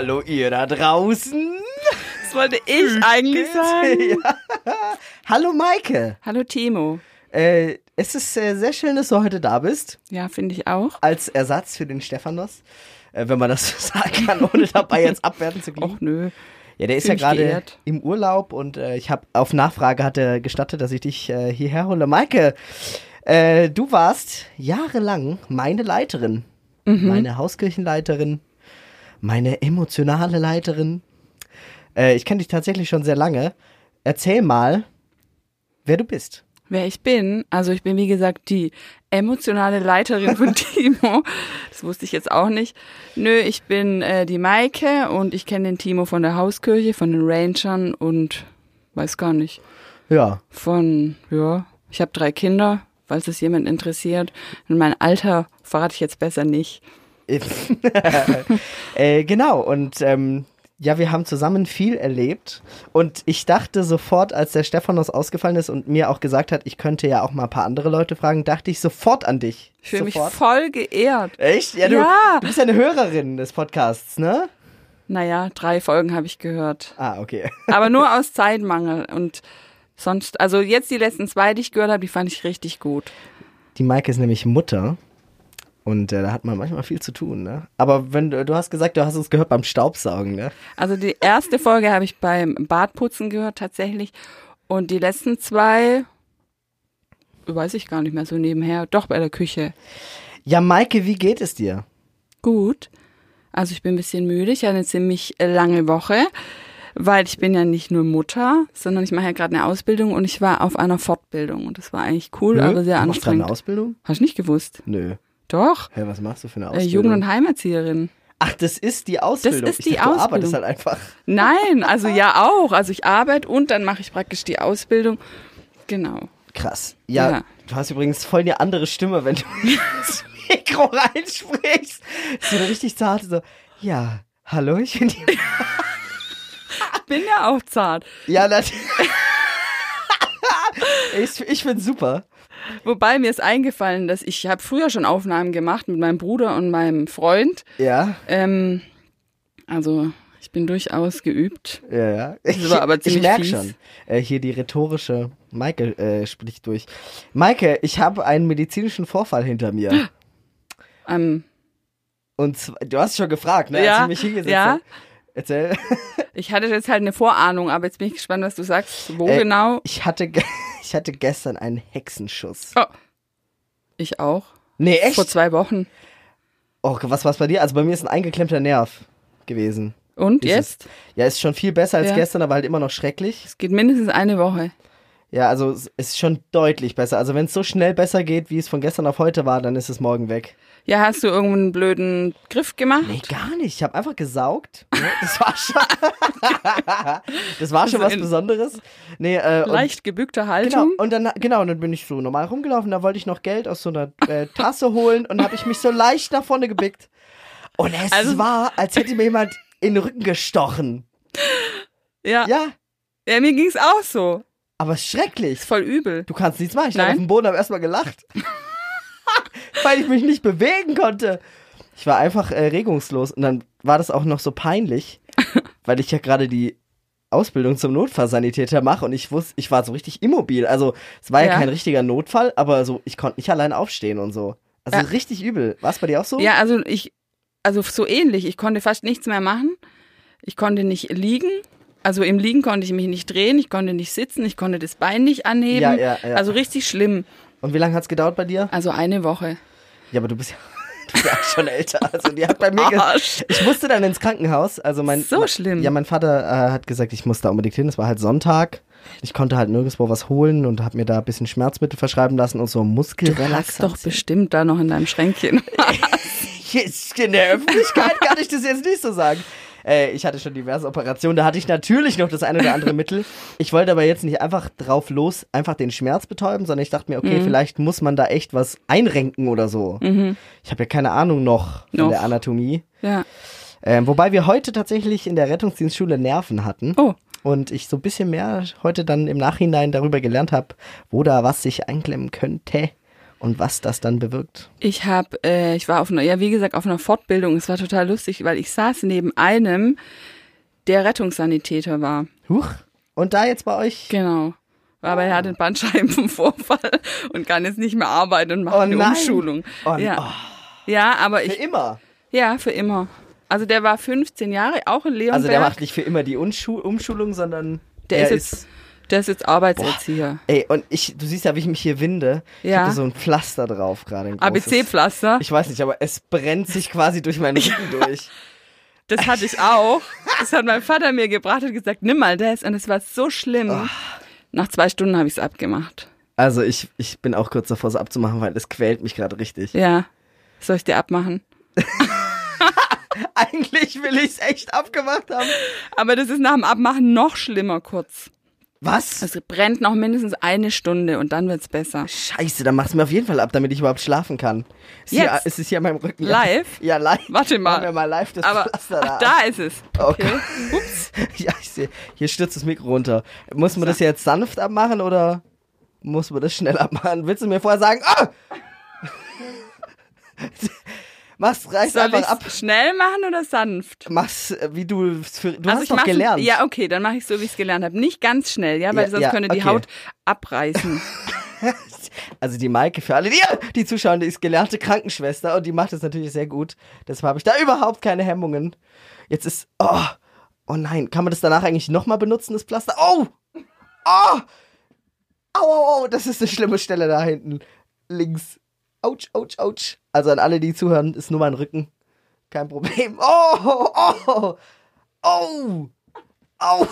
Hallo ihr da draußen. Das wollte ich eigentlich sagen. Ja. Hallo Maike. Hallo Timo. Äh, es ist äh, sehr schön, dass du heute da bist. Ja, finde ich auch. Als Ersatz für den Stephanos. Äh, wenn man das so sagen kann, ohne dabei jetzt abwerten zu klingen. Och nö. Ja, der ist ja gerade im Urlaub und äh, ich habe auf Nachfrage hat er gestattet, dass ich dich äh, hierher hole. Maike, äh, du warst jahrelang meine Leiterin, Mhm. meine Hauskirchenleiterin, meine emotionale Leiterin. Äh, ich kenne dich tatsächlich schon sehr lange. Erzähl mal, wer du bist. Wer ich bin, also ich bin wie gesagt die emotionale Leiterin von Timo. Das wusste ich jetzt auch nicht. Nö, ich bin äh, die Maike und ich kenne den Timo von der Hauskirche, von den Rangern und weiß gar nicht. Ja, Von, ja, ich habe drei Kinder, falls es jemand interessiert. Und mein Alter verrate ich jetzt besser nicht. äh, genau, und ähm, ja, wir haben zusammen viel erlebt. Und ich dachte sofort, als der Stephanos ausgefallen ist und mir auch gesagt hat, ich könnte ja auch mal ein paar andere Leute fragen, dachte ich sofort an dich. Ich fühle mich voll geehrt. Echt? Ja, du, Ja. du bist ja eine Hörerin des Podcasts, ne? Naja, drei Folgen habe ich gehört. Ah, okay. Aber nur aus Zeitmangel. Und sonst, also jetzt die letzten zwei, die ich gehört habe, die fand ich richtig gut. Die Maike ist nämlich Mutter. Und äh, da hat man manchmal viel zu tun, ne? Aber wenn du, du hast gesagt, du hast uns gehört beim Staubsaugen, ne? Also die erste Folge habe ich beim Badputzen gehört tatsächlich. Und die letzten zwei, weiß ich gar nicht mehr so nebenher, doch bei der Küche. Ja, Maike, wie geht es dir? Gut. Also ich bin ein bisschen müde. Ich hatte eine ziemlich äh, lange Woche, weil ich bin ja nicht nur Mutter, sondern ich mache ja gerade eine Ausbildung und ich war auf einer Fortbildung. Und das war eigentlich cool, Nö? aber sehr du machst gerade eine anstrengend. Ausbildung? Hast du nicht gewusst? Nö. Doch. Hä, was machst du für eine Äh, Ausbildung? Jugend- und Heimerzieherin. Ach, das ist die Ausbildung. ist ich die dachte, Du arbeitest Ausbildung. halt einfach. Nein, also ja auch. Also ich arbeite und dann mache ich praktisch die Ausbildung. Genau. Krass. Ja, Ja. du hast übrigens voll eine andere Stimme, wenn du ins Mikro reinsprichst. So eine richtig zarte, so, ja, hallo, ich bin die. Ich bin ja auch zart. Ja, natürlich. ich, ich find's super. Wobei mir ist eingefallen, dass ich habe früher schon Aufnahmen gemacht mit meinem Bruder und meinem Freund. Ja, Ähm, also ich bin durchaus geübt. ja, ja. Ich, war aber ich ziemlich merk fies. schon. Äh, hier die rhetorische Maike äh, spricht durch. Maike, ich habe einen medizinischen Vorfall hinter mir. Ähm, Und zwar, du hast schon gefragt, ne? als Ja, ich mich hingesetzt ja. habe. Erzähl. ich hatte jetzt halt eine Vorahnung, aber jetzt bin ich gespannt, was du sagst. Wo Äh, genau? Ich hatte, ich hatte gestern einen Hexenschuss. Oh. Ich auch. Nee, echt? Vor zwei Wochen. Oh, was war's bei dir? Also bei mir ist ein eingeklemmter Nerv gewesen. Und Dieses- jetzt? Ja, ist schon viel besser als Ja. gestern, aber halt immer noch schrecklich. Es geht mindestens eine Woche. Ja, also es ist schon deutlich besser. Also wenn es so schnell besser geht, wie es von gestern auf heute war, dann ist es morgen weg. Ja, hast du irgendeinen blöden Griff gemacht? Nee, gar nicht. Ich habe einfach gesaugt. Das war schon, das war schon Also was Besonderes. Nee, äh, Leicht gebückte Genau, Haltung. und dann, genau, und dann bin ich so normal rumgelaufen, da wollte ich noch Geld aus so einer äh, Tasse holen und habe ich mich so leicht nach vorne gebickt. Und es Also- war, als hätte mir jemand in den Rücken gestochen. Ja. ja. Ja, mir ging's auch so. aber schrecklich. Ist voll übel. Du kannst nichts machen. Ich lag auf dem Boden, habe erstmal gelacht. Weil ich mich nicht bewegen konnte. Ich war einfach äh, regungslos. Und dann war das auch noch so peinlich, weil ich ja gerade die Ausbildung zum Notfallsanitäter mache und ich wusste, ich war so richtig immobil. Also es war ja, Ja. kein richtiger Notfall, aber so, ich konnte nicht allein aufstehen und so. Also Ja. richtig übel. War es bei dir auch so? Ja, also ich, also so ähnlich. Ich konnte fast nichts mehr machen. Ich konnte nicht liegen. Also im Liegen konnte ich mich nicht drehen. Ich konnte nicht sitzen. Ich konnte das Bein nicht anheben. Ja, ja, ja. Also richtig schlimm. Und wie lange hat es gedauert bei dir? Also eine Woche. Ja, aber du bist ja, du bist ja auch schon älter. Also die hat bei mir. Arsch. Ich musste dann ins Krankenhaus. Also mein, So schlimm. Ja, mein Vater äh, hat gesagt, ich muss da unbedingt hin. Es war halt Sonntag. Ich konnte halt nirgendwo was holen und habe mir da ein bisschen Schmerzmittel verschreiben lassen und so Du hast Muskelrelaxation. doch bestimmt da noch in deinem Schränkchen. In der Öffentlichkeit kann ich das jetzt nicht so sagen. Äh, ich hatte schon diverse Operationen, da hatte ich natürlich noch das eine oder andere Mittel. Ich wollte aber jetzt nicht einfach drauf los, einfach den Schmerz betäuben, sondern ich dachte mir, okay, vielleicht muss man da echt was einrenken oder so. Ich habe ja keine Ahnung noch von Noch. der Anatomie. ja. Ähm, wobei wir heute tatsächlich in der Rettungsdienstschule Nerven hatten. Oh. Und ich so ein bisschen mehr heute dann im Nachhinein darüber gelernt habe, wo da was sich einklemmen könnte. Und was das dann bewirkt. Ich habe, äh, ich war auf einer, ja wie gesagt, auf einer Fortbildung. Es war total lustig, weil ich saß neben einem, der Rettungssanitäter war. Huch. Und da jetzt bei euch? Genau. Aber er hat einen Bandscheibenvorfall und kann jetzt nicht mehr arbeiten und macht Oh eine nein. Umschulung. Oh, ja. oh, ja, aber für ich, immer. ja, für immer. Also der war 15 Jahre, auch in Leonberg. Also der macht nicht für immer die Unschu Umschulung, sondern Der er ist jetzt- Der ist jetzt Arbeitserzieher. Ey, und ich, du siehst ja, wie ich mich hier winde. Ich Ja. habe so ein Pflaster drauf gerade. ABC-Pflaster. Ich weiß nicht, aber es brennt sich quasi durch meinen Rücken durch. Das hatte ich auch. Das hat mein Vater mir gebracht und gesagt, nimm mal das. Und es war so schlimm. Nach zwei Stunden habe ich es abgemacht. Also ich, ich bin auch kurz davor, es abzumachen, weil es quält mich gerade richtig. Ja. Soll ich dir abmachen? Eigentlich will ich es echt abgemacht haben. Aber das ist nach dem Abmachen noch schlimmer kurz. Was? Es brennt noch mindestens eine Stunde und dann wird's besser. Scheiße, dann mach's mir auf jeden Fall ab, damit ich überhaupt schlafen kann. Ist Hier, Jetzt? ist es hier an meinem Rücken? Live? Ja, live. Warte mal. Machen wir mal live das Aber Pflaster ach, da. da ist es. Okay. Okay. Ups. Ja, ich sehe. Hier stürzt das Mikro runter. Muss man das jetzt sanft abmachen oder muss man das schnell abmachen? Willst du mir vorher sagen, ah! Mach's, reiß Soll einfach ab. schnell machen oder sanft? Mach's, äh, wie du, für, du also hast doch gelernt. Ja, okay, dann mache ich so, wie ich es gelernt habe. Nicht ganz schnell, ja, weil Ja, sonst ja, könnte die okay. Haut abreißen. Also die Maike, für alle, die, die zuschauen, die ist gelernte Krankenschwester und die macht das natürlich sehr gut. Deshalb habe ich da überhaupt keine Hemmungen. Jetzt ist, oh, oh nein, kann man das danach eigentlich nochmal benutzen, das Pflaster? Oh, oh, au, au, au, das ist eine schlimme Stelle da hinten, links. Autsch, autsch, autsch. Also an alle, die zuhören, ist nur mein Rücken. Kein Problem. Oh, oh, oh, oh,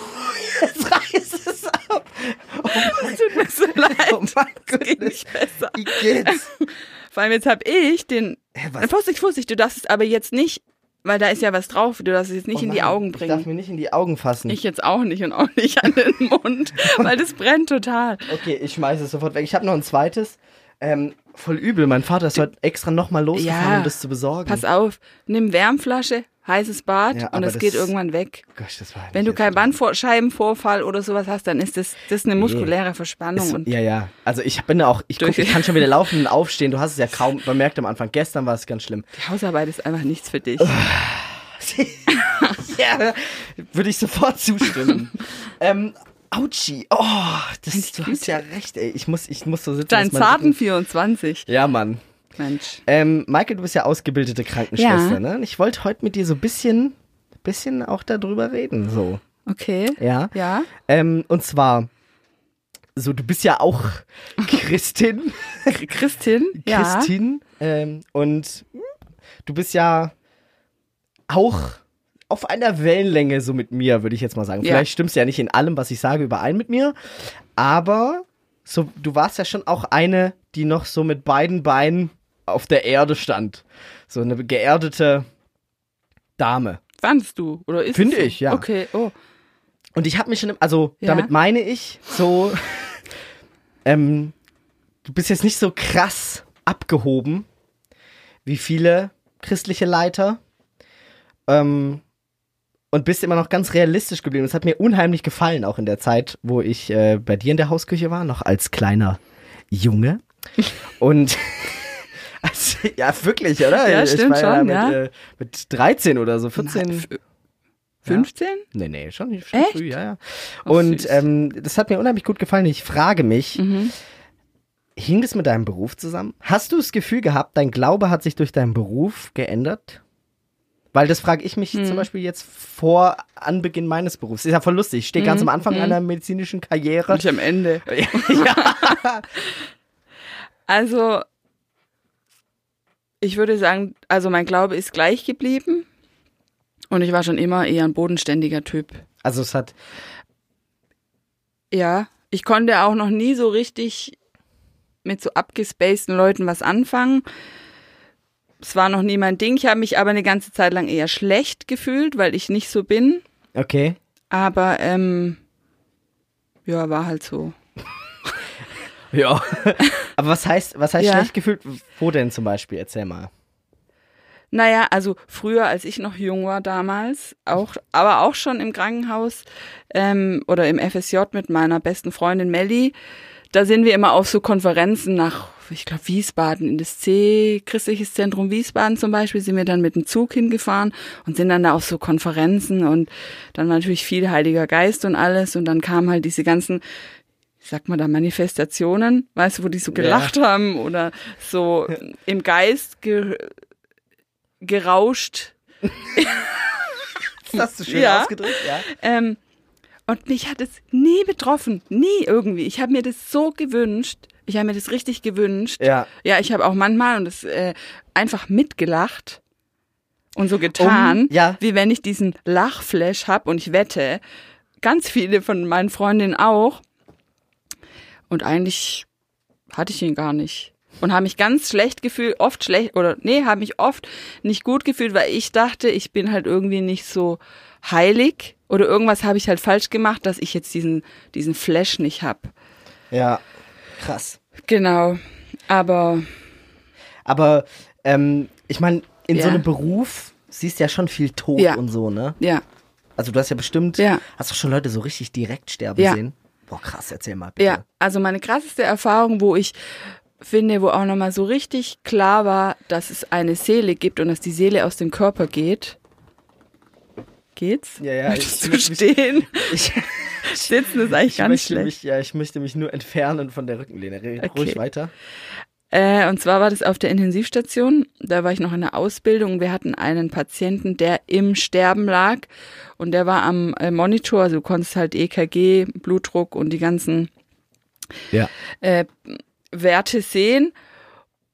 jetzt reißt es ab. Oh mein, Tut mir so leid. oh mein Das geht Gott, nicht besser. wie geht's? Vor allem jetzt habe ich den. Hä, was? Vorsicht, Vorsicht, du darfst es aber jetzt nicht, weil da ist ja was drauf. Du darfst es jetzt nicht Oh in die Augen Ich darf bringen. mir nicht in die Augen fassen. Ich jetzt auch nicht und auch nicht an den Mund, weil das brennt total. okay, ich schmeiße es sofort weg. Ich habe noch ein zweites. Ähm, voll übel. Mein Vater ist heute extra nochmal losgefahren, Ja, um das zu besorgen. Pass auf, nimm Wärmflasche, heißes Bad Ja, und es geht irgendwann weg. Gosh, Wenn du keinen Bandscheibenvorfall oder sowas hast, dann ist das, das eine muskuläre Verspannung. Ist, und ja, ja. Also ich bin da auch, ich, guck, ich kann schon wieder laufen und aufstehen. Du hast es ja kaum bemerkt am Anfang. Gestern war es ganz schlimm. die Hausarbeit ist einfach nichts für dich. ja, würde ich sofort zustimmen. ähm, Autschi. Oh, das, du hast ja recht, ey. Ich muss, ich muss so sitzen. Dein zarten Rücken- 24. Ja, Mann. Mensch. Ähm, Maike, du bist ja ausgebildete Krankenschwester, Ja. ne? Ich wollte heute mit dir so ein bisschen, bisschen auch darüber reden, so. Okay. Ja. Ja. Ähm, und zwar, so, du bist ja auch Christin. Christin. Ja. Christin. Ähm, und du bist ja auch auf einer Wellenlänge so mit mir, würde ich jetzt mal sagen. Ja. Vielleicht stimmst du ja nicht in allem, was ich sage, überein mit mir, aber so, du warst ja schon auch eine, die noch so mit beiden Beinen auf der Erde stand. So eine geerdete Dame. Fandest du? Oder ist Finde so? ich, ja. Okay, oh. Und ich habe mich schon, also Ja. damit meine ich so, ähm, du bist jetzt nicht so krass abgehoben wie viele christliche Leiter ähm, und bist immer noch ganz realistisch geblieben. Das hat mir unheimlich gefallen, auch in der Zeit, wo ich äh, bei dir in der Hausküche war, noch als kleiner Junge. Und also, ja, wirklich, oder? Ja, ich stimmt war schon, mit, ja. Äh, mit 13 oder so, 14. F- 15? Nee, nee, schon, schon Echt? früh, ja, ja. Oh, Und süß. ähm, das hat mir unheimlich gut gefallen. Ich frage mich, Mhm. hing das mit deinem Beruf zusammen? Hast du das Gefühl gehabt, dein Glaube hat sich durch deinen Beruf geändert? Weil das frage ich mich Mhm. zum Beispiel jetzt vor Anbeginn meines Berufs. Ist ja voll lustig. Ich stehe ganz am Anfang mhm. einer medizinischen Karriere. Und ich am Ende. ja. Also, ich würde sagen, also mein Glaube ist gleich geblieben. Und ich war schon immer eher ein bodenständiger Typ. Also es hat, Ja, ich konnte auch noch nie so richtig mit so abgespaceden Leuten was anfangen. Es war noch nie mein Ding. Ich habe mich aber eine ganze Zeit lang eher schlecht gefühlt, weil ich nicht so bin. okay. Aber ähm, ja, war halt so. Ja. Aber was heißt, was heißt Ja. schlecht gefühlt? Wo denn zum Beispiel? Erzähl mal. Naja, also früher, als ich noch jung war damals, auch, aber auch schon im Krankenhaus ähm, oder im FSJ mit meiner besten Freundin Melli, da sind wir immer auf so Konferenzen nach ich glaube, Wiesbaden, in das C, Christliches Zentrum Wiesbaden zum Beispiel, sind wir dann mit dem Zug hingefahren und sind dann da auf so Konferenzen und dann war natürlich viel Heiliger Geist und alles und dann kamen halt diese ganzen, ich sag mal da Manifestationen, weißt du, wo die so gelacht ja. haben oder so im Geist ge gerauscht. das hast du schön ja. ausgedrückt, ja. Ähm, und mich hat es nie betroffen, nie irgendwie. Ich habe mir das so gewünscht. Ich habe mir das richtig gewünscht. Ja. Ja, ich habe auch manchmal und das äh, einfach mitgelacht und so getan, um, ja. wie wenn ich diesen Lachflash habe und ich wette, ganz viele von meinen Freundinnen auch. Und eigentlich hatte ich ihn gar nicht. Und habe mich ganz schlecht gefühlt, oft schlecht, oder nee, habe mich oft nicht gut gefühlt, weil ich dachte, ich bin halt irgendwie nicht so heilig oder irgendwas habe ich halt falsch gemacht, dass ich jetzt diesen, diesen Flash nicht habe. Ja, krass. Genau, aber. Aber ähm, ich meine, in ja. so einem Beruf siehst du ja schon viel Tod ja. und so, ne? Ja. Also du hast ja bestimmt, ja. hast du schon Leute so richtig direkt sterben ja. sehen? Boah, krass, erzähl mal bitte. Ja, also meine krasseste Erfahrung, wo ich finde, wo auch nochmal so richtig klar war, dass es eine Seele gibt und dass die Seele aus dem Körper geht, geht's? Ja, ja. Möchtest ich, du stehen? Ich, Sitzen ist eigentlich ganz schlecht. Mich, ja, ich möchte mich nur entfernen von der Rückenlehne. Red okay. ruhig weiter. Äh, und zwar war das auf der Intensivstation. Da war ich noch in der Ausbildung. Wir hatten einen Patienten, der im Sterben lag. Und der war am äh, Monitor. Also du konntest halt EKG, Blutdruck und die ganzen ja. äh, Werte sehen.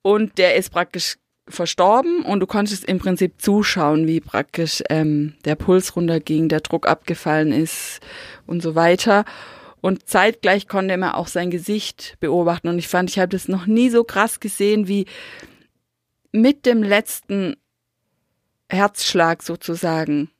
Und der ist praktisch verstorben und du konntest im Prinzip zuschauen, wie praktisch ähm, der Puls runterging, der Druck abgefallen ist und so weiter. Und zeitgleich konnte man auch sein Gesicht beobachten. Und ich fand, ich habe das noch nie so krass gesehen wie mit dem letzten Herzschlag sozusagen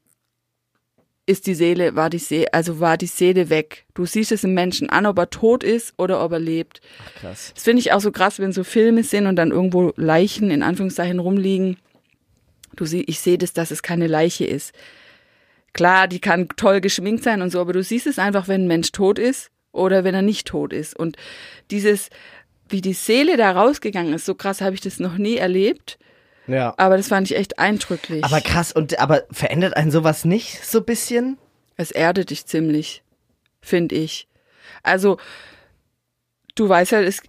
ist die Seele, war die Seele, also war die Seele weg. Du siehst es im Menschen an, ob er tot ist oder ob er lebt. Ach, krass. Das finde ich auch so krass, wenn so Filme sind und dann irgendwo Leichen in Anführungszeichen rumliegen. Du siehst, ich sehe das, dass es keine Leiche ist. Klar, die kann toll geschminkt sein und so, aber du siehst es einfach, wenn ein Mensch tot ist oder wenn er nicht tot ist. Und dieses, wie die Seele da rausgegangen ist, so krass habe ich das noch nie erlebt. Ja. Aber das fand ich echt eindrücklich. Aber krass, und aber verändert einen sowas nicht so ein bisschen? Es erdet dich ziemlich, finde ich. Also, du weißt halt, es,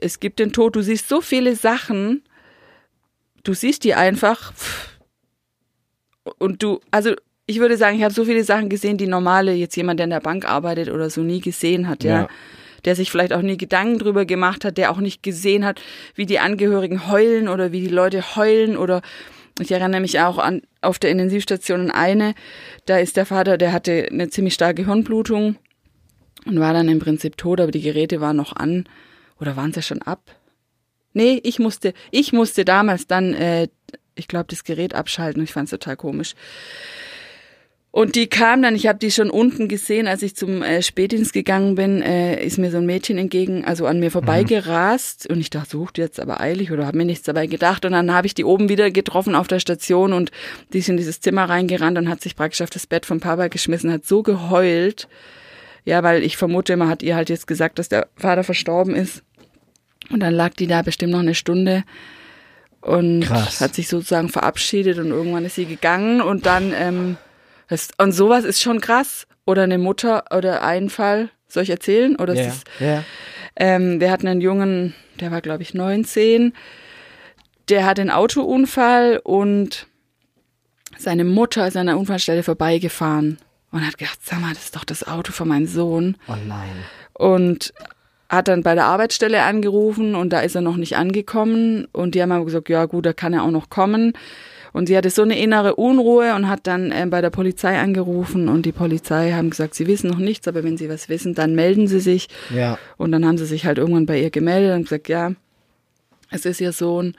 es gibt den Tod, du siehst so viele Sachen, du siehst die einfach und du, also ich würde sagen, ich habe so viele Sachen gesehen, die normale, jetzt jemand, der in der Bank arbeitet oder so, nie gesehen hat, ja. ja der sich vielleicht auch nie Gedanken drüber gemacht hat, der auch nicht gesehen hat, wie die Angehörigen heulen oder wie die Leute heulen oder ich erinnere mich auch an auf der Intensivstation eine, da ist der Vater, der hatte eine ziemlich starke Hirnblutung und war dann im Prinzip tot, aber die Geräte waren noch an oder waren sie schon ab? Nee, ich musste, ich musste damals dann, äh, ich glaube, das Gerät abschalten. Ich fand es total komisch. Und die kam dann, ich habe die schon unten gesehen, als ich zum äh, Spätdienst gegangen bin, äh, ist mir so ein Mädchen entgegen, also an mir vorbeigerast. Mhm. Und ich dachte, sucht jetzt aber eilig oder habe mir nichts dabei gedacht. Und dann habe ich die oben wieder getroffen auf der Station und die ist in dieses Zimmer reingerannt und hat sich praktisch auf das Bett vom Papa geschmissen, hat so geheult. Ja, weil ich vermute, man hat ihr halt jetzt gesagt, dass der Vater verstorben ist. Und dann lag die da bestimmt noch eine Stunde und Krass. hat sich sozusagen verabschiedet und irgendwann ist sie gegangen und dann ähm, und sowas ist schon krass. Oder eine Mutter oder ein Fall. Soll ich erzählen? Oder ja. Ist, ja. ähm, wir hatten einen Jungen, der war, glaube ich, 19. Der hatte einen Autounfall und seine Mutter ist an der Unfallstelle vorbeigefahren und hat gedacht, sag mal, das ist doch das Auto von meinem Sohn. Oh nein. Und hat dann bei der Arbeitsstelle angerufen und da ist er noch nicht angekommen und die haben aber gesagt, ja gut, da kann er auch noch kommen. Und sie hatte so eine innere Unruhe und hat dann äh, bei der Polizei angerufen und die Polizei haben gesagt, sie wissen noch nichts, aber wenn sie was wissen, dann melden sie sich. Ja. Und dann haben sie sich halt irgendwann bei ihr gemeldet und gesagt, ja, es ist ihr Sohn.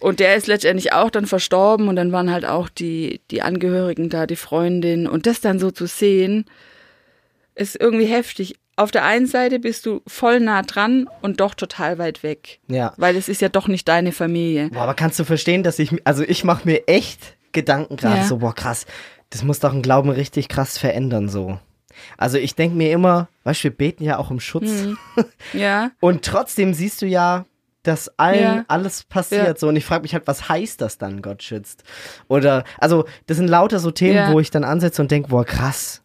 Und der ist letztendlich auch dann verstorben und dann waren halt auch die, die Angehörigen da, die Freundin. Und das dann so zu sehen, ist irgendwie heftig auf der einen Seite bist du voll nah dran und doch total weit weg. Ja. Weil es ist ja doch nicht deine Familie. Boah, aber kannst du verstehen, dass ich, also ich mache mir echt Gedanken gerade Ja. so, boah, krass, das muss doch einen Glauben richtig krass verändern, so. Also ich denke mir immer, weißt du, wir beten ja auch um Schutz. Mhm. Ja. Und trotzdem siehst du ja, dass allen Ja. alles passiert Ja. so. Und ich frage mich halt, was heißt das dann, Gott schützt? Oder, also, das sind lauter so Themen, Ja. wo ich dann ansetze und denke, boah, krass,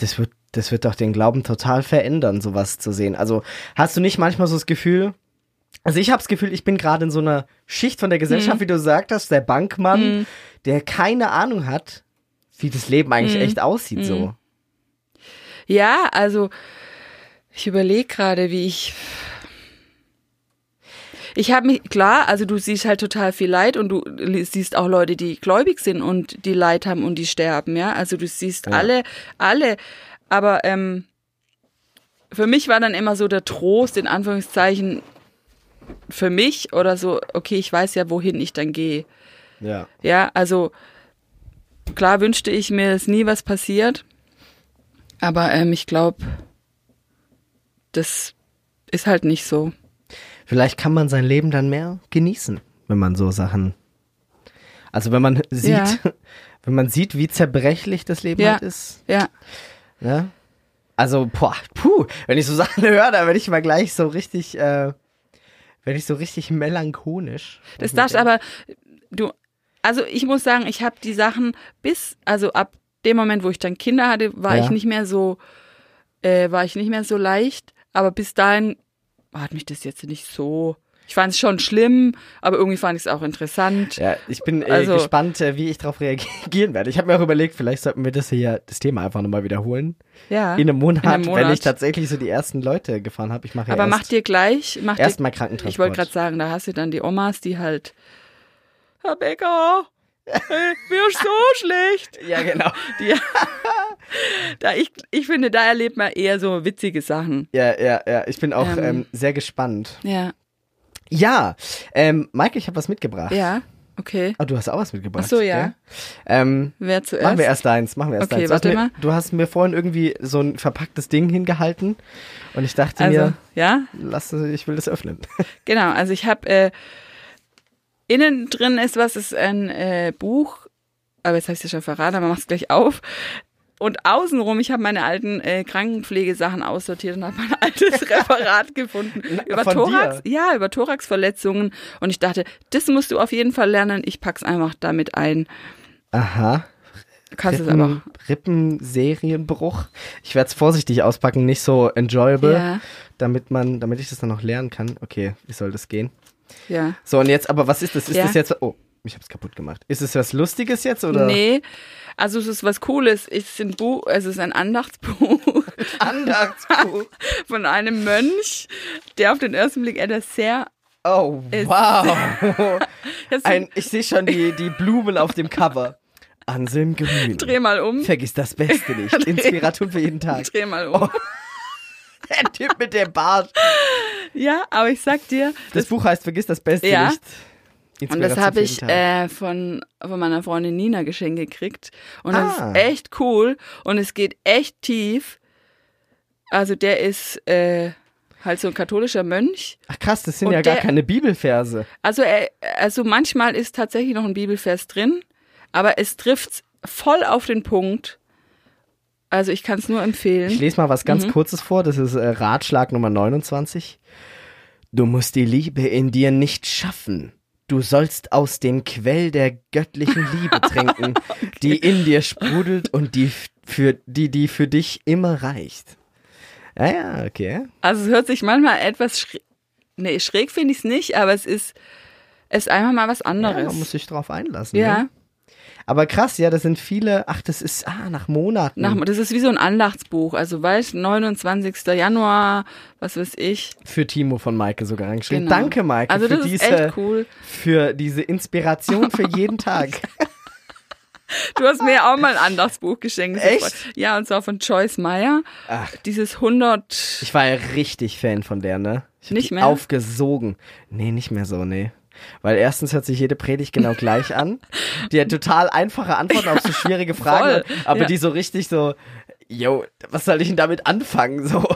das wird, das wird doch den Glauben total verändern, sowas zu sehen. Also, hast du nicht manchmal so das Gefühl, also ich habe das Gefühl, ich bin gerade in so einer Schicht von der Gesellschaft, Mhm. wie du gesagt hast, der Bankmann, der keine Ahnung hat, wie das Leben eigentlich Mhm. echt aussieht, so. Ja, also ich überlege gerade, wie ich. Ich habe mich, klar, also du siehst halt total viel Leid und du siehst auch Leute, die gläubig sind und die Leid haben und die sterben, ja. Also du siehst Ja. alle, alle. Aber ähm, für mich war dann immer so der Trost, in Anführungszeichen, für mich oder so, okay, ich weiß ja, wohin ich dann gehe. Ja. Ja, also klar wünschte ich mir, dass nie was passiert. Aber ähm, ich glaube, das ist halt nicht so. Vielleicht kann man sein Leben dann mehr genießen, wenn man so Sachen. Also wenn man sieht, Ja. wenn man sieht, wie zerbrechlich das Leben Ja. halt ist. Ja, Ne? Also, boah, puh, wenn ich so Sachen höre, dann werde ich mal gleich so richtig, äh, werde ich so richtig melancholisch. das darfst aber du. Also ich muss sagen, ich habe die Sachen bis, also ab dem Moment, wo ich dann Kinder hatte, war Ja. ich nicht mehr so, äh, war ich nicht mehr so leicht. Aber bis dahin hat mich das jetzt nicht so. Ich fand es schon schlimm, aber irgendwie fand ich es auch interessant. Ja, ich bin äh, Also- gespannt, äh, wie ich darauf reagieren werde. Ich habe mir auch überlegt, vielleicht sollten wir das hier, das Thema einfach nochmal wiederholen. Ja. In einem Monat, In einem wenn Monat. ich tatsächlich so die ersten Leute gefahren habe. Ich mache ja aber mach erst, dir gleich, mach dir erstmal Krankentransport. Ich wollte gerade sagen, da hast du dann die Omas, die halt, Herr Becker, mir ist so schlecht. Ja, genau. Die, da ich, ich finde, da erlebt man eher so witzige Sachen. Ja, ja, ja. Ich bin auch ähm, Ähm. sehr gespannt. Ja, Ja, ähm, Maike, ich habe was mitgebracht. ja, okay. Ah, du hast auch was mitgebracht. Ach so, ja. Ähm, Wer zuerst? machen wir erst deins, machen wir erst Okay, deins. Du hast warte mir, mal. Du hast mir vorhin irgendwie so ein verpacktes Ding hingehalten und ich dachte Also, mir, ja, lass, ich will das öffnen. genau. Also ich habe, äh, innen drin ist was, ist ein äh, Buch, aber jetzt habe ich es ja schon verraten, aber mach's gleich auf. Und außenrum, ich habe meine alten äh, Krankenpflegesachen aussortiert und habe mein altes Referat gefunden über von Thorax, ja, über Thoraxverletzungen. Und ich dachte, das musst du auf jeden Fall lernen. Ich pack's einfach damit ein. Aha. Du kannst es aber. Rippen, Rippenserienbruch. Ich werde es vorsichtig auspacken, nicht so enjoyable, Ja, damit man, damit ich das dann noch lernen kann. Okay, wie soll das gehen? ja. So, und jetzt, aber was ist das? Ist Ja. das jetzt, oh, ich hab's kaputt gemacht. Ist es was Lustiges jetzt, oder? Nee, also es ist was Cooles. Es ist ein Buch, es ist ein Andachtsbuch Andachtsbuch. von einem Mönch, der auf den ersten Blick etwas sehr. Oh, wow. Ein, ich sehe schon die, die Blumen auf dem Cover. Anselm Grün. dreh mal um. Vergiss das Beste nicht. Inspiration für jeden Tag. Dreh mal um. Oh. Der Typ mit dem Bart. Ja, aber ich sag dir, Das Buch heißt Vergiss das Beste Ja. nicht. Und das habe ich äh, von, von meiner Freundin Nina geschenkt gekriegt. Und das Ah. ist echt cool und es geht echt tief. Also der ist äh, halt so ein katholischer Mönch. Ach krass, das sind und ja gar der- keine Bibelverse. Also, er, also manchmal ist tatsächlich noch ein Bibelvers drin, aber es trifft voll auf den Punkt. Also ich kann es nur Ich empfehlen. lese mal was ganz Mhm. Kurzes vor. Das ist äh, Ratschlag Nummer 29. Du musst die Liebe in dir nicht schaffen. Du sollst aus dem Quell der göttlichen Liebe trinken, die in dir sprudelt und die für die die für dich immer reicht. Ja, ja, okay. Also es hört sich manchmal etwas schräg, nee, schräg finde ich es nicht, aber es ist, es ist einfach mal was Ja, anderes. man muss sich drauf einlassen. Ja, Ne? Aber krass, ja, das sind viele. Ach, das ist ah nach Monaten. nach, das ist wie so ein Andachtsbuch. Also weißt 29. Januar, was weiß ich. für Timo von Maike sogar reingeschrieben. Genau. Danke, Maike, Also für diese cool. für diese Inspiration für jeden Tag. Du hast mir auch mal ein Andachtsbuch geschenkt. Echt? Ja, und zwar von Joyce Meyer. Ach, Dieses 100. ich war ja richtig Fan von der, ne? Ich Nicht mehr? Aufgesogen. Nee, nicht mehr so, nee. Weil erstens hört sich jede Predigt genau gleich an. Die hat total einfache Antworten auf so schwierige Fragen, Voll, aber ja. die so richtig so, yo, was soll ich denn damit anfangen? So,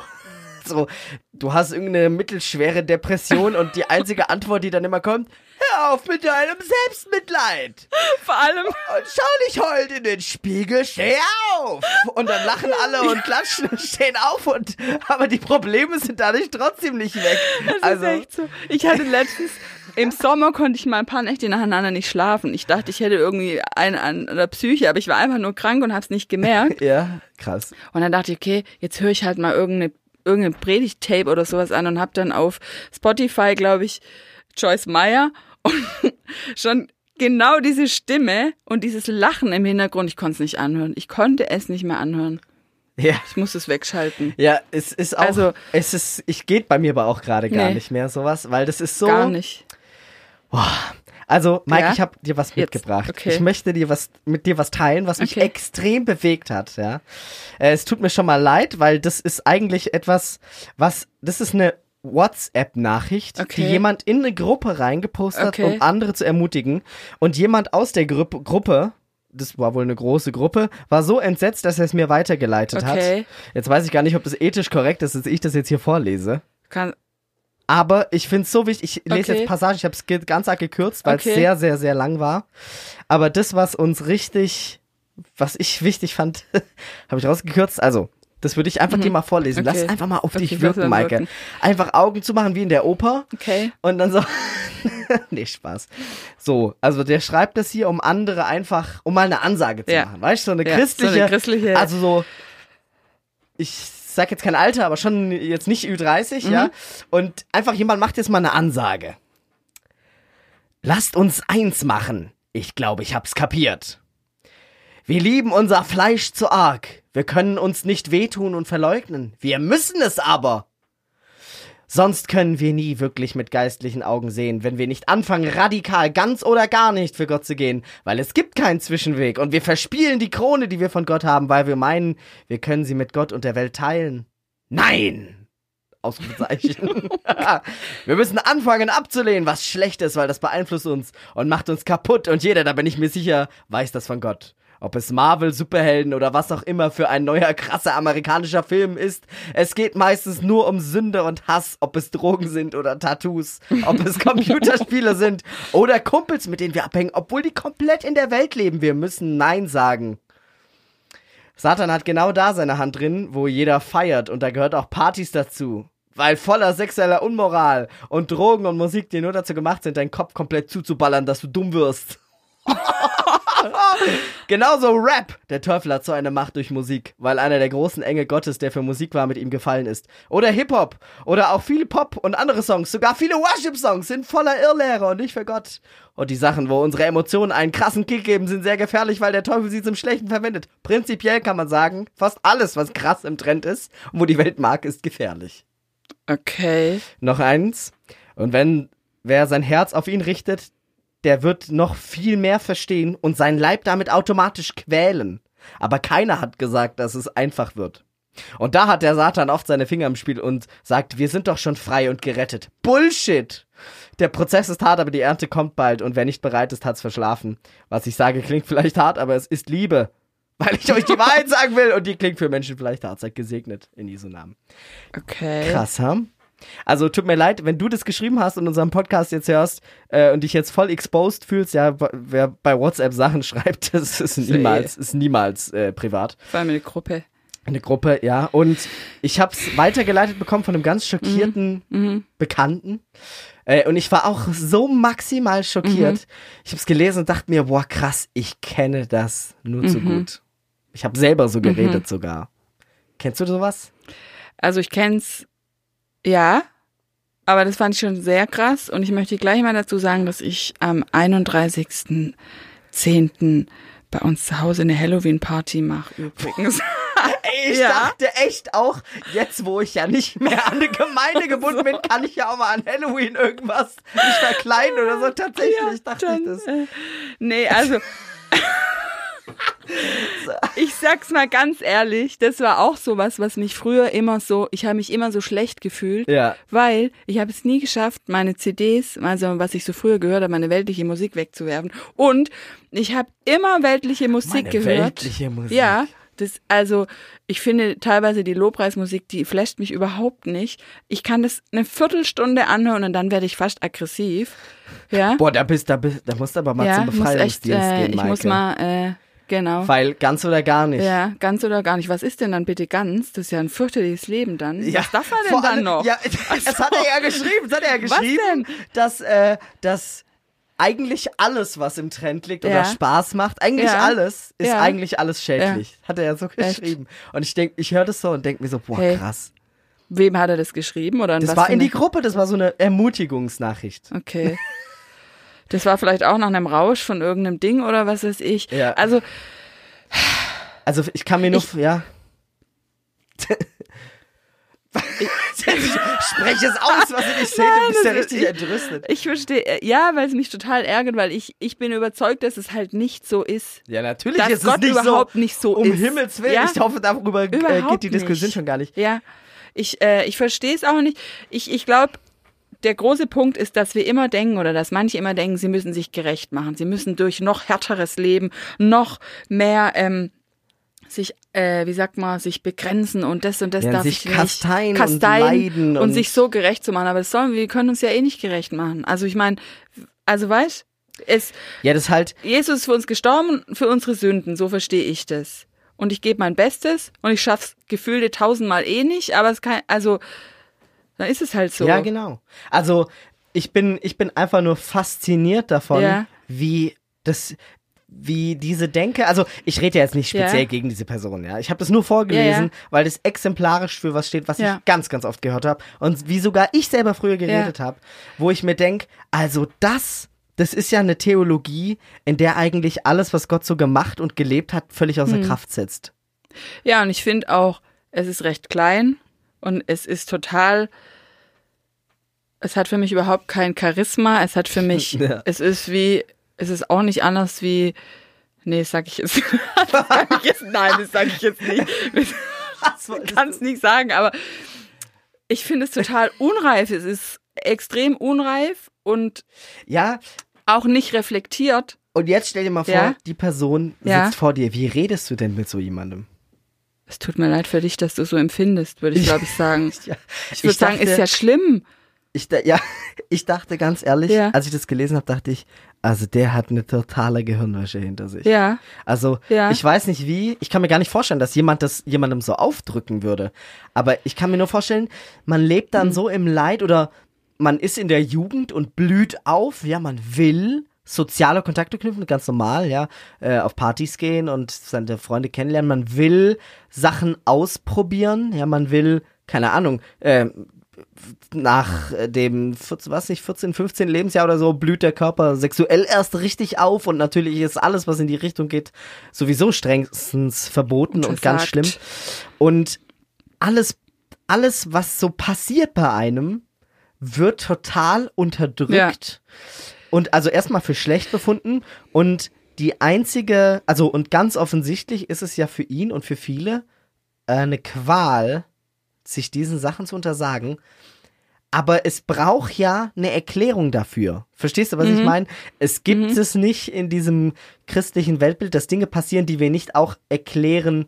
so, du hast irgendeine mittelschwere Depression und die einzige Antwort, die dann immer kommt, Hör auf mit deinem Selbstmitleid. Vor allem, Und schau dich heute in den Spiegel, steh auf! Und dann lachen alle und klatschen und stehen auf und, aber die Probleme sind dadurch trotzdem nicht weg. das also, ist echt so. Ich hatte letztens, im Sommer konnte ich mal ein paar Nächte nacheinander nicht schlafen. Ich dachte, ich hätte irgendwie einen an der Psyche, aber ich war einfach nur krank und hab's nicht gemerkt. ja, krass. Und dann dachte ich, okay, jetzt höre ich halt mal irgendeine, irgendeine Predigt-Tape oder sowas an und hab dann auf Spotify, glaube ich, Joyce Meyer und schon genau diese Stimme und dieses Lachen im Hintergrund, ich konnte es nicht anhören. Ich konnte es nicht mehr anhören. Ja. Ich musste es wegschalten. Ja, es ist auch, Also- es ist, ich geht bei mir aber auch gerade gar Nee. nicht mehr sowas, weil das ist so. Gar nicht. Also, Mike, Ja? ich habe dir was Jetzt, mitgebracht. okay. Ich möchte dir was mit dir was teilen, was mich Okay. extrem bewegt hat. Ja, äh, es tut mir schon mal leid, weil das ist eigentlich etwas, was das ist eine WhatsApp-Nachricht, Okay. die jemand in eine Gruppe reingepostet Okay. hat, um andere zu ermutigen. Und jemand aus der Gruppe, Gruppe das war wohl eine große Gruppe, war so entsetzt, dass er es mir weitergeleitet Okay. hat. Jetzt weiß ich gar nicht, ob das ethisch korrekt ist, dass ich das jetzt hier vorlese. Kann, Aber ich finde es so wichtig. Ich lese jetzt Passagen, ich habe es ganz arg gekürzt, weil es sehr, sehr, sehr lang war. Aber das, was uns richtig, was ich wichtig fand, habe ich rausgekürzt. Also, das würde ich einfach dir mal vorlesen. Lass Mhm. Okay. einfach mal auf Okay, dich ich lass wirken, Maike. wirken. Einfach Augen zu machen wie in der Oper. okay. Und dann so. nee, Spaß. So, also der schreibt das hier, um andere einfach, um mal eine Ansage zu Ja. machen. Weißt du, so eine Ja, christliche. so eine christliche- Also so, ich sag jetzt kein Alter, aber schon jetzt nicht Ü30, ja. Mhm. Und einfach jemand macht jetzt mal eine Ansage. Lasst uns eins machen. Ich glaube, ich hab's kapiert. Wir lieben unser Fleisch zu arg. Wir können uns nicht wehtun und verleugnen. Wir müssen es aber. Sonst können wir nie wirklich mit geistlichen Augen sehen, wenn wir nicht anfangen, radikal, ganz oder gar nicht für Gott zu gehen, weil es gibt keinen Zwischenweg und wir verspielen die Krone, die wir von Gott haben, weil wir meinen, wir können sie mit Gott und der Welt teilen. Nein! Ausrufezeichen. wir müssen anfangen abzulehnen, was schlecht ist, weil das beeinflusst uns und macht uns kaputt und jeder, da bin ich mir sicher, weiß das von Gott. Ob es Marvel, Superhelden oder was auch immer für ein neuer krasser amerikanischer Film ist. Es geht meistens nur um Sünde und Hass, ob es Drogen sind oder Tattoos, ob es Computerspiele sind oder Kumpels, mit denen wir abhängen, obwohl die komplett in der Welt leben. Wir müssen Nein sagen. Satan hat genau da seine Hand drin, wo jeder feiert und da gehört auch Partys dazu. Weil voller sexueller Unmoral und Drogen und Musik, die nur dazu gemacht sind, deinen Kopf komplett zuzuballern, dass du dumm wirst. Genauso Rap. Der Teufel hat so eine Macht durch Musik, weil einer der großen Engel Gottes, der für Musik war, mit ihm gefallen ist. Oder Hip-Hop. Oder auch viel Pop und andere Songs. Sogar viele Worship-Songs sind voller Irrlehre und nicht für Gott. Und die Sachen, wo unsere Emotionen einen krassen Kick geben, sind sehr gefährlich, weil der Teufel sie zum Schlechten verwendet. Prinzipiell kann man sagen, fast alles, was krass im Trend ist und wo die Welt mag, ist gefährlich. Okay. Noch eins. Und wenn wer sein Herz auf ihn richtet, der wird noch viel mehr verstehen und seinen Leib damit automatisch quälen. Aber keiner hat gesagt, dass es einfach wird. Und da hat der Satan oft seine Finger im Spiel und sagt, wir sind doch schon frei und gerettet. Bullshit! Der Prozess ist hart, aber die Ernte kommt bald und wer nicht bereit ist, hat's verschlafen. Was ich sage, klingt vielleicht hart, aber es ist Liebe. Weil ich euch die Wahrheit sagen will und die klingt für Menschen vielleicht hart. Seid gesegnet in Jesu Namen. Okay. Krass, ha? Also tut mir leid, wenn du das geschrieben hast und unseren Podcast jetzt hörst äh, und dich jetzt voll exposed fühlst, ja, wer bei WhatsApp Sachen schreibt, das ist niemals, ist niemals äh, privat. Vor allem eine Gruppe. Eine Gruppe, ja. Und ich habe es weitergeleitet bekommen von einem ganz schockierten Mhm. Bekannten. Äh, und ich war auch so maximal schockiert. Mhm. Ich habe es gelesen und dachte mir, boah, krass, ich kenne das nur zu Mhm. gut. Ich habe selber so geredet sogar. Kennst du sowas? Also ich kenn's, ja, aber das fand ich schon sehr krass und ich möchte gleich mal dazu sagen, dass ich am 31.10. bei uns zu Hause eine Halloween-Party mache übrigens. Ich Ja. dachte echt auch, jetzt wo ich ja nicht mehr an eine Gemeinde gebunden bin, kann ich ja auch mal an Halloween irgendwas mich verkleiden oder so. Tatsächlich dachte ich das. Äh, nee, also ich sag's mal ganz ehrlich, das war auch sowas, was mich früher immer so, ich habe mich immer so schlecht gefühlt, Ja. weil ich habe es nie geschafft, meine CDs, also was ich so früher gehört habe, meine weltliche Musik wegzuwerfen. Und ich habe immer weltliche Musik Meine gehört. weltliche Musik. Ja, Das, also, ich finde teilweise die Lobpreismusik, die flasht mich überhaupt nicht. Ich kann das eine Viertelstunde anhören und dann werde ich fast aggressiv. Ja. Boah, da bist, da bist, da musst du aber mal ja, zum muss echt, Befreiungsdienst äh, gehen, ich Maike. muss mal, äh, genau. Weil ganz oder gar nicht. Ja, ganz oder gar nicht. Was ist denn dann bitte ganz? Das ist ja ein fürchterliches Leben dann. Was darf man denn vor dann allem- noch? Ja, das hat er ja geschrieben. Das hat er ja Was geschrieben, dass, äh, dass eigentlich alles, was im Trend liegt oder Ja. Spaß macht, eigentlich Ja. alles, ist Ja. eigentlich alles schädlich. Hat er ja so Echt? geschrieben. Und ich denke, ich höre das so und denke mir so, boah, Hey. krass. Wem hat er das geschrieben? Oder Das war in die Gruppe, das war so eine Ermutigungsnachricht. Okay. Das war vielleicht auch nach einem Rausch von irgendeinem Ding oder was weiß ich. Ja. Also, Also ich kann mir nur, ja. Spreche es aus, was ich nicht sehe, du bist ja richtig ich- entrüstet. ich verstehe, äh, ja, weil es mich total ärgert, weil ich, ich bin überzeugt, dass es halt nicht so ist. Ja, natürlich Dass ist Gott es nicht überhaupt so. nicht so um ist. Himmels Willen, Ja? ich hoffe, darüber äh, Überhaupt geht die Diskussion nicht. schon gar nicht. Ja, ich, äh, ich verstehe es auch nicht. Ich, ich glaube, der große Punkt ist, dass wir immer denken oder dass manche immer denken, sie müssen sich gerecht machen. Sie müssen durch noch härteres Leben, noch mehr ähm, sich, äh, wie sagt man, sich begrenzen und das und das Ja, darf sich ich nicht. kasteien und Kasteien leiden und, und- sich so gerecht zu machen. Aber das sollen wir, wir können uns ja eh nicht gerecht machen. Also ich meine, also weißt, es, Ja, das halt, Jesus ist für uns gestorben, für unsere Sünden, so verstehe ich das. Und ich gebe mein Bestes und ich schaff's gefühlte tausendmal eh nicht, aber es kann, also, dann ist es halt so. ja genau. Also ich bin, ich bin einfach nur fasziniert davon, Ja. wie das, wie diese Denke, also ich rede ja jetzt nicht speziell Ja. gegen diese Person, ja. Ich habe das nur vorgelesen, Ja, weil das exemplarisch für was steht, was ich ganz, ganz oft gehört habe und wie sogar ich selber früher geredet habe, wo ich mir denk, also das, das ist ja eine Theologie, in der eigentlich alles, was Gott so gemacht und gelebt hat, völlig außer Hm. Kraft setzt. Ja, und ich finde auch, es ist recht klein und es ist total, es hat für mich überhaupt kein Charisma, es hat für mich, Ja. es ist wie, es ist auch nicht anders wie, nee, das sag ich jetzt, das sag ich jetzt nein, das sage ich jetzt nicht. Ich kann es nicht sagen, aber ich finde es total unreif. Es ist extrem unreif und Ja, auch nicht reflektiert. und jetzt stell dir mal vor, Ja. die Person Ja. sitzt vor dir. Wie redest du denn mit so jemandem? Es tut mir leid für dich, dass du so empfindest, würde ich, glaube ich, sagen. Ja, Ich würde sagen, dachte- ist ja schlimm. Ich, ja, ich dachte ganz ehrlich, Ja. als ich das gelesen habe, dachte ich, also der hat eine totale Gehirnwäsche hinter sich. Ja, Also Ja. ich weiß nicht wie, ich kann mir gar nicht vorstellen, dass jemand das jemandem so aufdrücken würde. Aber ich kann mir nur vorstellen, man lebt Mhm. dann so im Leid oder man ist in der Jugend und blüht auf, ja, man will soziale Kontakte knüpfen, ganz normal, ja, äh, auf Partys gehen und seine Freunde kennenlernen. Man will Sachen ausprobieren, ja, man will, keine Ahnung, äh, nach äh, dem 14, was nicht 14, 15 Lebensjahr oder so blüht der Körper sexuell erst richtig auf und natürlich ist alles, was in die Richtung geht, sowieso strengstens verboten und ganz schlimm. Und alles, alles, was so passiert bei einem, wird total unterdrückt und also erstmal für schlecht befunden. Und die einzige, also und ganz offensichtlich ist es ja für ihn und für viele äh, eine Qual, sich diesen Sachen zu untersagen. Aber es braucht ja eine Erklärung dafür. Verstehst du, was ich meine? Es gibt es nicht in diesem christlichen Weltbild, dass Dinge passieren, die wir nicht auch erklären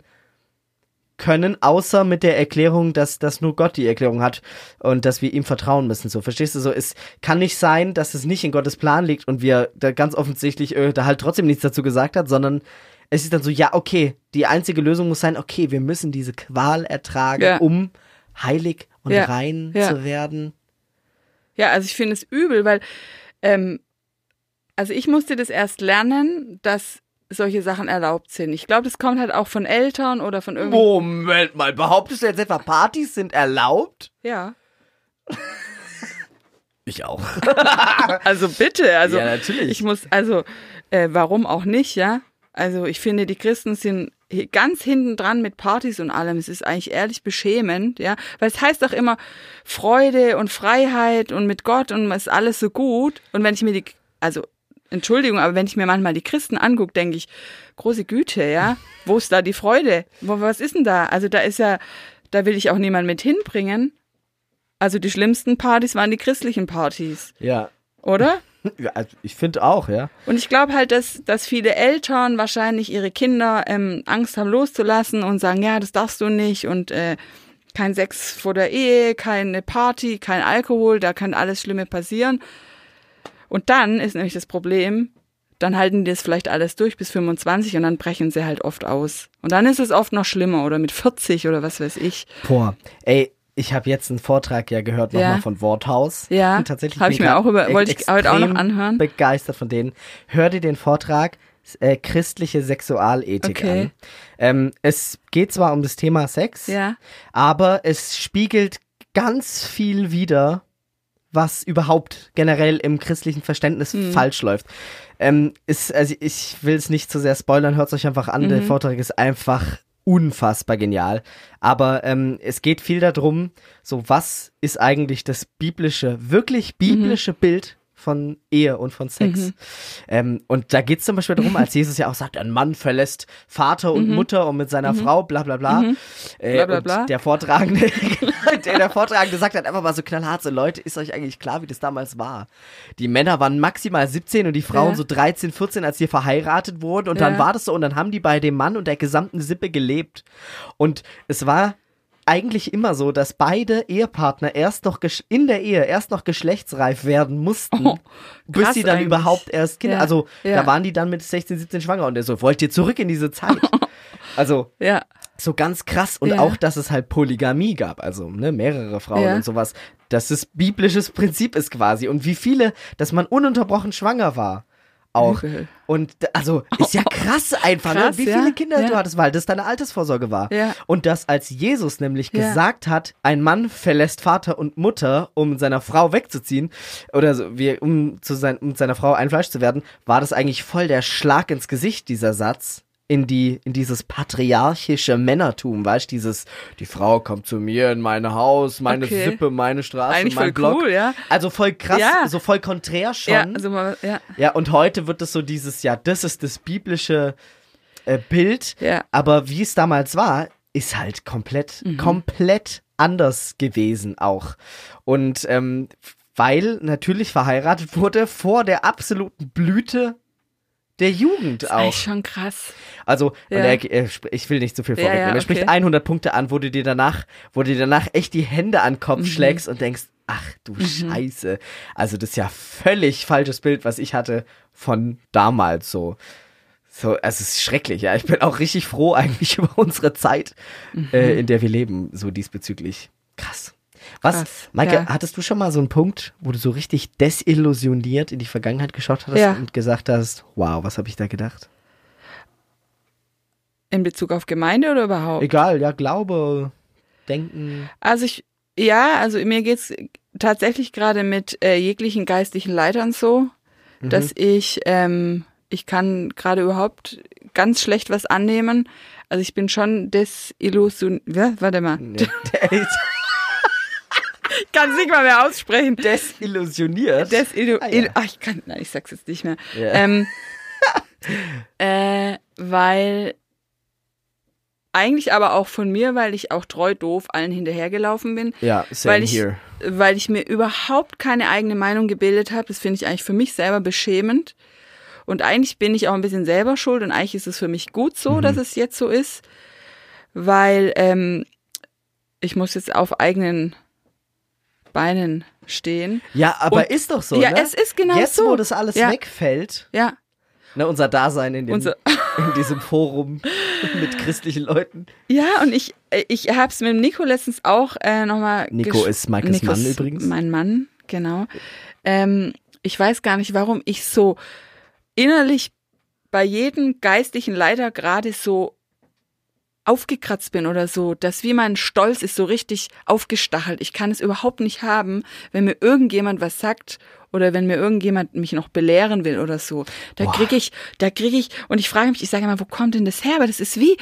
können, außer mit der Erklärung, dass, dass nur Gott die Erklärung hat und dass wir ihm vertrauen müssen. So, verstehst du? So, es kann nicht sein, dass es nicht in Gottes Plan liegt und wir da ganz offensichtlich äh, da halt trotzdem nichts dazu gesagt hat, sondern es ist dann so, ja, okay, die einzige Lösung muss sein, okay, wir müssen diese Qual ertragen, Ja. um heilig und Ja. rein Ja. zu werden. Ja, also ich finde es übel, weil, ähm, also ich musste das erst lernen, dass solche Sachen erlaubt sind. Ich glaube, das kommt halt auch von Eltern oder von irgendwie. Moment mal, behauptest du jetzt etwa, Partys sind erlaubt? Ja. Ich auch. Also bitte, also Ja, natürlich. ich muss, also äh, warum auch nicht, ja? Also ich finde, die Christen sind ganz hinten dran mit Partys und allem. Es ist eigentlich ehrlich beschämend, ja, weil es heißt doch immer Freude und Freiheit und mit Gott und es ist alles so gut. Und wenn ich mir die, also Entschuldigung, aber wenn ich mir manchmal die Christen angucke, denke ich, große Güte, ja, wo ist da die Freude? Wo, was ist denn da? Also da ist ja, da will ich auch niemand mit hinbringen. Also die schlimmsten Partys waren die christlichen Partys Ja. oder? Ja, also ich finde auch, ja. Und ich glaube halt, dass, dass viele Eltern wahrscheinlich ihre Kinder ähm, Angst haben loszulassen und sagen, ja, das darfst du nicht und äh, kein Sex vor der Ehe, keine Party, kein Alkohol, da kann alles Schlimme passieren. Und dann ist nämlich das Problem, dann halten die das vielleicht alles durch bis 25 und dann brechen sie halt oft aus. Und dann ist es oft noch schlimmer oder mit 40 oder was weiß ich. Boah, ey, ich habe jetzt einen Vortrag ja gehört Ja. nochmal von Worthaus. Ja, Und tatsächlich hab bin ich mir auch über- wollte ich heute auch noch anhören. Begeistert von denen. Hör dir den Vortrag äh, christliche Sexualethik Okay. an. Ähm, es geht zwar um das Thema Sex, Ja. aber es spiegelt ganz viel wider, was überhaupt generell im christlichen Verständnis Hm. falsch läuft. Ähm, ist, also ich will es nicht zu sehr spoilern, hört es euch einfach an. Der Mhm. Vortrag ist einfach unfassbar genial. Aber ähm, es geht viel darum, so was ist eigentlich das biblische, wirklich biblische Mhm. Bild von Ehe und von Sex. Ähm, und da geht es zum Beispiel darum, als Jesus ja auch sagt, ein Mann verlässt Vater und Mutter und mit seiner Frau, bla bla bla. Äh, Mhm. Bla, bla, und bla. Der Vortragende, der, der Vortragende sagt halt einfach mal so knallhart, so Leute, ist euch eigentlich klar, wie das damals war? Die Männer waren maximal 17 und die Frauen Ja. so 13, 14, als sie verheiratet wurden und Ja. dann war das so und dann haben die bei dem Mann und der gesamten Sippe gelebt. Und es war eigentlich immer so, dass beide Ehepartner erst noch gesch- in der Ehe erst noch geschlechtsreif werden mussten, Oh, bis sie dann eigentlich. überhaupt erst Kinder, Ja, also ja. da waren die dann mit 16, 17 schwanger und er so, wollt ihr zurück in diese Zeit? also Ja. so ganz krass und Ja. auch, dass es halt Polygamie gab, also ne, mehrere Frauen Ja. und sowas, dass es biblisches Prinzip ist quasi und wie viele, dass man ununterbrochen schwanger war. Auch. Übel. Und also ist ja krass einfach, Krass, ne? wie ja, viele Kinder ja. du hattest, weil das deine Altersvorsorge war. Ja. Und dass als Jesus nämlich gesagt hat, ein Mann verlässt Vater und Mutter, um seiner Frau wegzuziehen, oder so, wie, um zu sein, um seiner Frau ein Fleisch zu werden, war das eigentlich voll der Schlag ins Gesicht, dieser Satz. In die, in dieses patriarchische Männertum, weißt du, dieses, die Frau kommt zu mir in mein Haus, meine Okay. Sippe, meine Straße, Eigentlich mein voll Block. cool, ja. Also voll krass, Ja. so voll konträr schon. Ja, also mal, ja. Ja, und heute wird es so dieses, ja, das ist das biblische äh, Bild. Ja. Aber wie es damals war, ist halt komplett, Mhm. komplett anders gewesen auch. Und ähm, weil natürlich verheiratet wurde vor der absoluten Blüte der Jugend Das ist auch. eigentlich schon krass. Also, Ja. und er, er, ich will nicht zu viel Ja, vorwegnehmen. ja, Er spricht okay. 100 Punkte an, wo du dir danach, wo du dir danach echt die Hände an den Kopf Mhm. schlägst und denkst, ach du Scheiße. Also, das ist ja völlig falsches Bild, was ich hatte von damals so. So, es ist schrecklich, ja. Ich bin auch richtig froh eigentlich über unsere Zeit, Mhm. äh, in der wir leben, so diesbezüglich. Krass. Was, Krass, Maike, ja. hattest du schon mal so einen Punkt, wo du so richtig desillusioniert in die Vergangenheit geschaut hattest Ja. und gesagt hast, wow, was habe ich da gedacht? In Bezug auf Gemeinde oder überhaupt? Egal, ja, Glaube, Denken. Also ich, ja, also mir geht's tatsächlich gerade mit äh, jeglichen geistlichen Leitern so, Mhm. dass ich, ähm, ich kann gerade überhaupt ganz schlecht was annehmen. Also ich bin schon desillusion, ja, warte mal, Nee. ich kann es nicht mal mehr aussprechen. Desillusioniert. Desillu Ah, ja. Ach, ich kann, nein, ich sag's jetzt nicht mehr. Ja. Ähm, äh, weil eigentlich aber auch von mir, weil ich auch treu doof allen hinterhergelaufen bin. ja, same weil ich, here. weil ich mir überhaupt keine eigene Meinung gebildet habe. Das finde ich eigentlich für mich selber beschämend. Und eigentlich bin ich auch ein bisschen selber schuld und eigentlich ist es für mich gut so, dass es jetzt so ist, weil ähm, ich muss jetzt auf eigenen Beinen stehen. Ja, aber Und- ist doch so, ja, ne? es ist genau Jetzt, so. wo das alles Ja. wegfällt, Ja, ne, unser Dasein in, dem, Unser- in diesem Forum mit christlichen Leuten. ja, und ich ich habe es mit dem Nico letztens auch äh, nochmal. Nico ist Nico Mann übrigens. Mein Mann, genau. Ähm, ich weiß gar nicht, warum ich so innerlich bei jedem geistlichen Leiter gerade so aufgekratzt bin oder so, dass wie mein Stolz ist so richtig aufgestachelt. Ich kann es überhaupt nicht haben, wenn mir irgendjemand was sagt oder wenn mir irgendjemand mich noch belehren will oder so. Da krieg ich, da krieg ich und ich frage mich, ich sage immer, wo kommt denn das her? Aber das ist wie,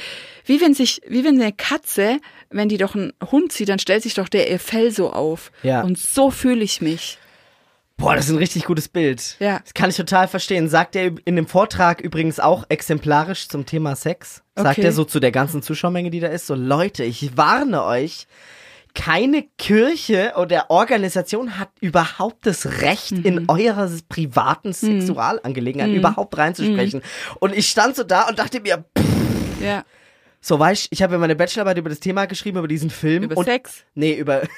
wie wenn sich, wie wenn eine Katze, wenn die doch einen Hund sieht, dann stellt sich doch der ihr Fell so auf. Ja. Und so fühle ich mich. Boah, das ist ein richtig gutes Bild. Ja. Das kann ich total verstehen. Sagt er in dem Vortrag übrigens auch exemplarisch zum Thema Sex. Sagt Okay. er so zu der ganzen Zuschauermenge, die da ist, so Leute, ich warne euch, keine Kirche oder Organisation hat überhaupt das Recht, Mhm. in eure privaten Sexualangelegenheiten überhaupt reinzusprechen. Mhm. Und ich stand so da und dachte mir, pff, Ja. so weißt ich habe meine Bachelorarbeit über das Thema geschrieben, über diesen Film. Über und, Sex. Nee, über.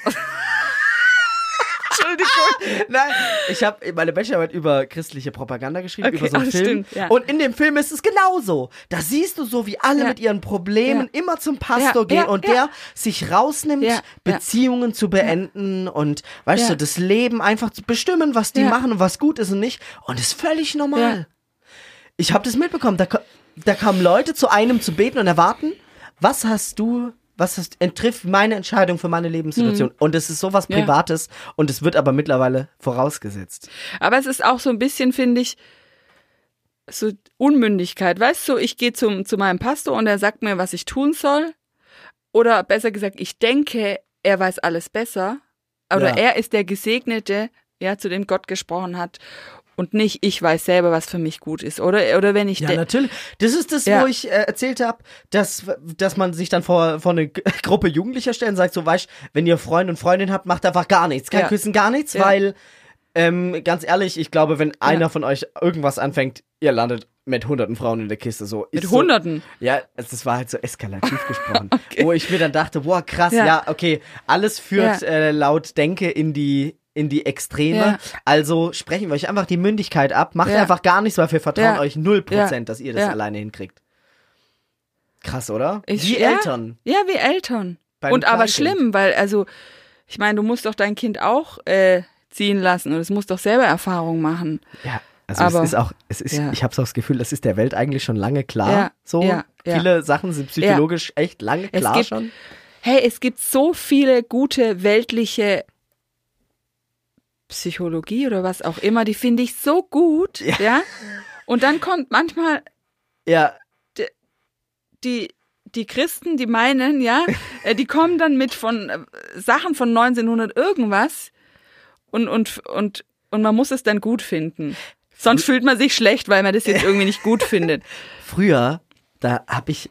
Entschuldigung. Nein, ich habe meine Bachelorarbeit über christliche Propaganda geschrieben, Okay, über so einen Film. stimmt, ja. Und in dem Film ist es genauso. Da siehst du so, wie alle Ja. mit ihren Problemen immer zum Pastor Ja, gehen ja, und ja. der sich rausnimmt, Ja, ja. Beziehungen zu beenden und, weißt Ja. du, das Leben einfach zu bestimmen, was die Ja. machen und was gut ist und nicht. Und ist völlig normal. Ja. Ich habe das mitbekommen. Da, da kamen Leute zu einem zu beten und erwarten, was hast du, was hast, trifft meine Entscheidung für meine Lebenssituation. Und es ist sowas Hm. Ja. Privates und es wird aber mittlerweile vorausgesetzt. Aber es ist auch so ein bisschen, finde ich, so Unmündigkeit. Weißt du, ich gehe zum, zu meinem Pastor und er sagt mir, was ich tun soll. Oder besser gesagt, ich denke, er weiß alles besser. Oder Ja. er ist der Gesegnete, ja, zu dem Gott gesprochen hat. Und nicht, ich weiß selber, was für mich gut ist. Oder, oder wenn ich Ja, natürlich. Das ist das, Ja. wo ich äh, erzählt habe, dass, dass man sich dann vor, vor eine Gruppe Jugendlicher stellt und sagt, so, weißt wenn ihr Freund und Freundin habt, macht einfach gar nichts. Kein Ja. Küssen, gar nichts, Ja. weil, ähm, ganz ehrlich, ich glaube, wenn einer von euch irgendwas anfängt, ihr landet mit hunderten Frauen in der Kiste. So, mit so, Hunderten. Ja, es- das war halt so eskalativ gesprochen. Wo ich mir dann dachte, boah, krass, ja, Ja. okay, alles führt Ja. äh, laut Denke in die in die Extreme. Ja. Also sprechen wir euch einfach die Mündigkeit ab. Macht Ja. einfach gar nichts, weil wir vertrauen Ja. euch 0%, Ja. dass ihr das alleine hinkriegt. Krass, oder? Ich- Wie. Eltern. Ja, wie Eltern. Beim und aber schlimm, weil, also, ich meine, du musst doch dein Kind auch äh, ziehen lassen und es muss doch selber Erfahrung machen. Ja. Also Aber- es ist auch, es ist, Ja. ich habe so das Gefühl, das ist der Welt eigentlich schon lange klar. Ja, So ja, viele Sachen sind psychologisch echt lange klar gibt- schon. Hey, es gibt so viele gute weltliche Psychologie oder was auch immer, die finde ich so gut, ja. Und dann kommt manchmal Ja, die die Christen, die meinen, ja, äh, die kommen dann mit von äh, Sachen von 1900 irgendwas und und und und man muss es dann gut finden. Sonst fühlt man sich schlecht, weil man das jetzt irgendwie nicht gut findet. früher, da habe ich,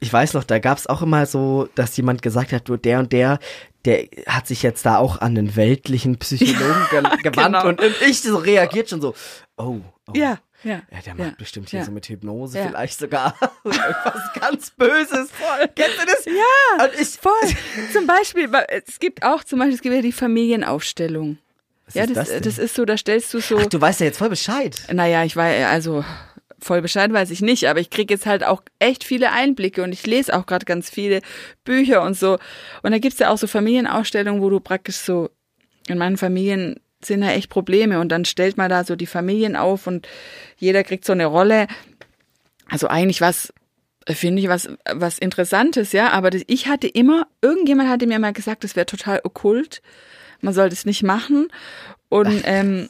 ich weiß noch, da gab es auch immer so, dass jemand gesagt hat, du, der und der, der hat sich jetzt da auch an den weltlichen Psychologen ge gewandt Genau. und, und ich so reagiert schon so, oh, oh. Ja, ja. Ja, der macht ja, bestimmt hier ja. so mit Hypnose Ja. vielleicht sogar irgendwas ganz Böses. Voll. Kennst du das? Ja, Und ich, voll. zum Beispiel, es gibt auch zum Beispiel, es gibt ja die Familienaufstellung. Was ja, das, das das, ist so, da stellst du so. Ach, du weißt ja jetzt voll Bescheid. Naja, ich weiß, also voll Bescheid weiß ich nicht, aber ich kriege jetzt halt auch echt viele Einblicke und ich lese auch gerade ganz viele Bücher und so. Und da gibt's ja auch so Familienausstellungen, wo du praktisch so, in meinen Familien sind ja echt Probleme und dann stellt man da so die Familien auf und jeder kriegt so eine Rolle. Also eigentlich was, finde ich was, was Interessantes, ja, aber das, ich hatte immer, irgendjemand hatte mir mal gesagt, das wäre total okkult, man soll das nicht machen und, ähm,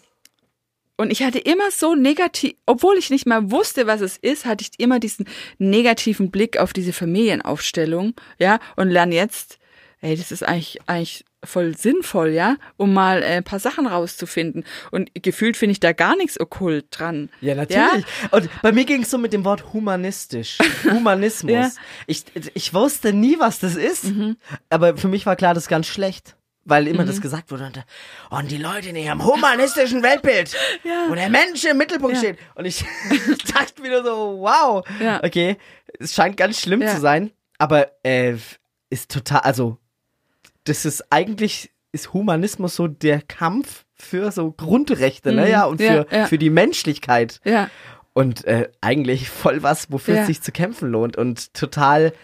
und ich hatte immer so negativ, obwohl ich nicht mal wusste, was es ist, hatte ich immer diesen negativen Blick auf diese Familienaufstellung, ja, und lerne jetzt, ey, das ist eigentlich, eigentlich voll sinnvoll, ja, um mal äh, ein paar Sachen rauszufinden. Und gefühlt finde ich da gar nichts okkult dran. Ja, natürlich. Und bei mir ging es so mit dem Wort humanistisch. Humanismus. Ja. Mhm. ich, ich wusste nie, was das ist. Aber für mich war klar, das ist ganz schlecht. Weil immer das gesagt wurde. Und, und die Leute in ihrem humanistischen Weltbild, Ja. wo der Mensch im Mittelpunkt Ja. steht. Und ich dachte wieder so, wow. Ja. Okay, es scheint ganz schlimm zu sein. Aber äh, ist total, also das ist eigentlich, ist Humanismus so der Kampf für so Grundrechte, ne? Mhm. Ja, und für, für die Menschlichkeit. Ja, Und äh, eigentlich voll was, wofür es sich zu kämpfen lohnt und total oh,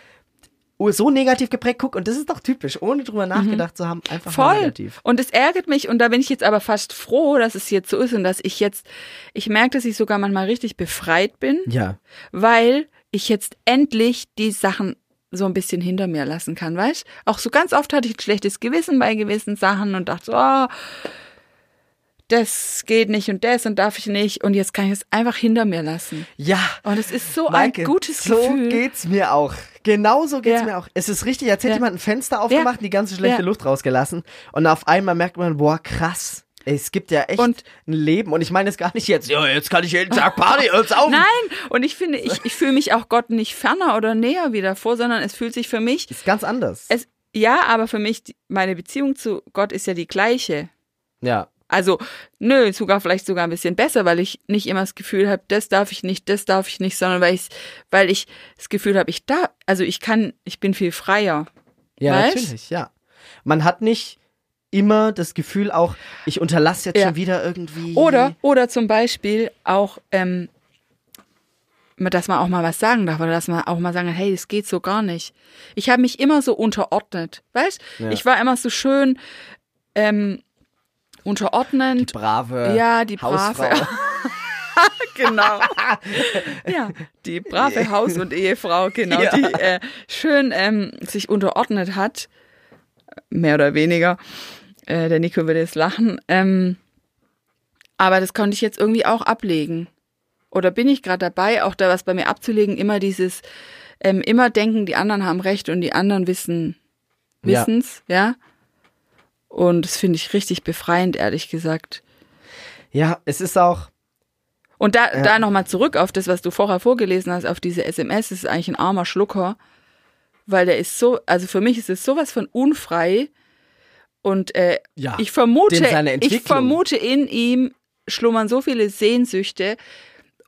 so negativ geprägt. Guck, und das ist doch typisch, ohne drüber nachgedacht zu haben, einfach Mhm. voll. negativ. Und es ärgert mich und da bin ich jetzt aber fast froh, dass es jetzt so ist und dass ich jetzt, ich merke, dass ich sogar manchmal richtig befreit bin, Ja. weil ich jetzt endlich die Sachen so ein bisschen hinter mir lassen kann, weißt? Auch so ganz oft hatte ich ein schlechtes Gewissen bei gewissen Sachen und dachte so, oh, das geht nicht und das und darf ich nicht und jetzt kann ich es einfach hinter mir lassen. Ja. Und es ist so Maike, ein gutes so Gefühl. geht's mir auch. Genauso geht's Ja. mir auch. Es ist richtig, als hätte Ja. jemand ein Fenster aufgemacht und die ganze schlechte Ja. Luft rausgelassen. Und auf einmal merkt man, boah, krass. Es gibt ja echt Und- ein Leben. Und ich meine es gar nicht jetzt, ja, jetzt kann ich jeden Tag Party, hört's auf. Nein, und ich finde, ich, ich fühle mich auch Gott nicht ferner oder näher wieder vor, sondern es fühlt sich für mich Ist ganz anders. es, ja, aber für mich, meine Beziehung zu Gott ist ja die gleiche. Ja. Also, nö, sogar vielleicht sogar ein bisschen besser, weil ich nicht immer das Gefühl habe, das darf ich nicht, das darf ich nicht, sondern weil ich, weil ich das Gefühl habe, ich da, also ich kann, ich bin viel freier. Ja, Weißt? natürlich, ja. Man hat nicht immer das Gefühl auch, ich unterlasse jetzt Ja. schon wieder irgendwie. Oder, oder zum Beispiel auch, ähm, dass man auch mal was sagen darf oder dass man auch mal sagen, hey, das geht so gar nicht. Ich habe mich immer so unterordnet, weißt? Ja. Ich war immer so schön ähm, unterordnend. brave ja, die brave. Genau. ja, die brave Haus- und Ehefrau, genau, Ja. die äh, schön ähm, sich unterordnet hat, mehr oder weniger. Äh, der Nico würde jetzt lachen. Ähm, aber das konnte ich jetzt irgendwie auch ablegen. Oder bin ich gerade dabei, auch da was bei mir abzulegen, immer dieses, ähm, immer denken, die anderen haben recht und die anderen wissen, Ja. wissen's, ja. Und das finde ich richtig befreiend, ehrlich gesagt. Ja, es ist auch. Und da, Ja. da nochmal zurück auf das, was du vorher vorgelesen hast, auf diese SMS, das ist eigentlich ein armer Schlucker, weil der ist so, also für mich ist es sowas von unfrei und äh, Ja. ich vermute, ich vermute in ihm schlummern so viele Sehnsüchte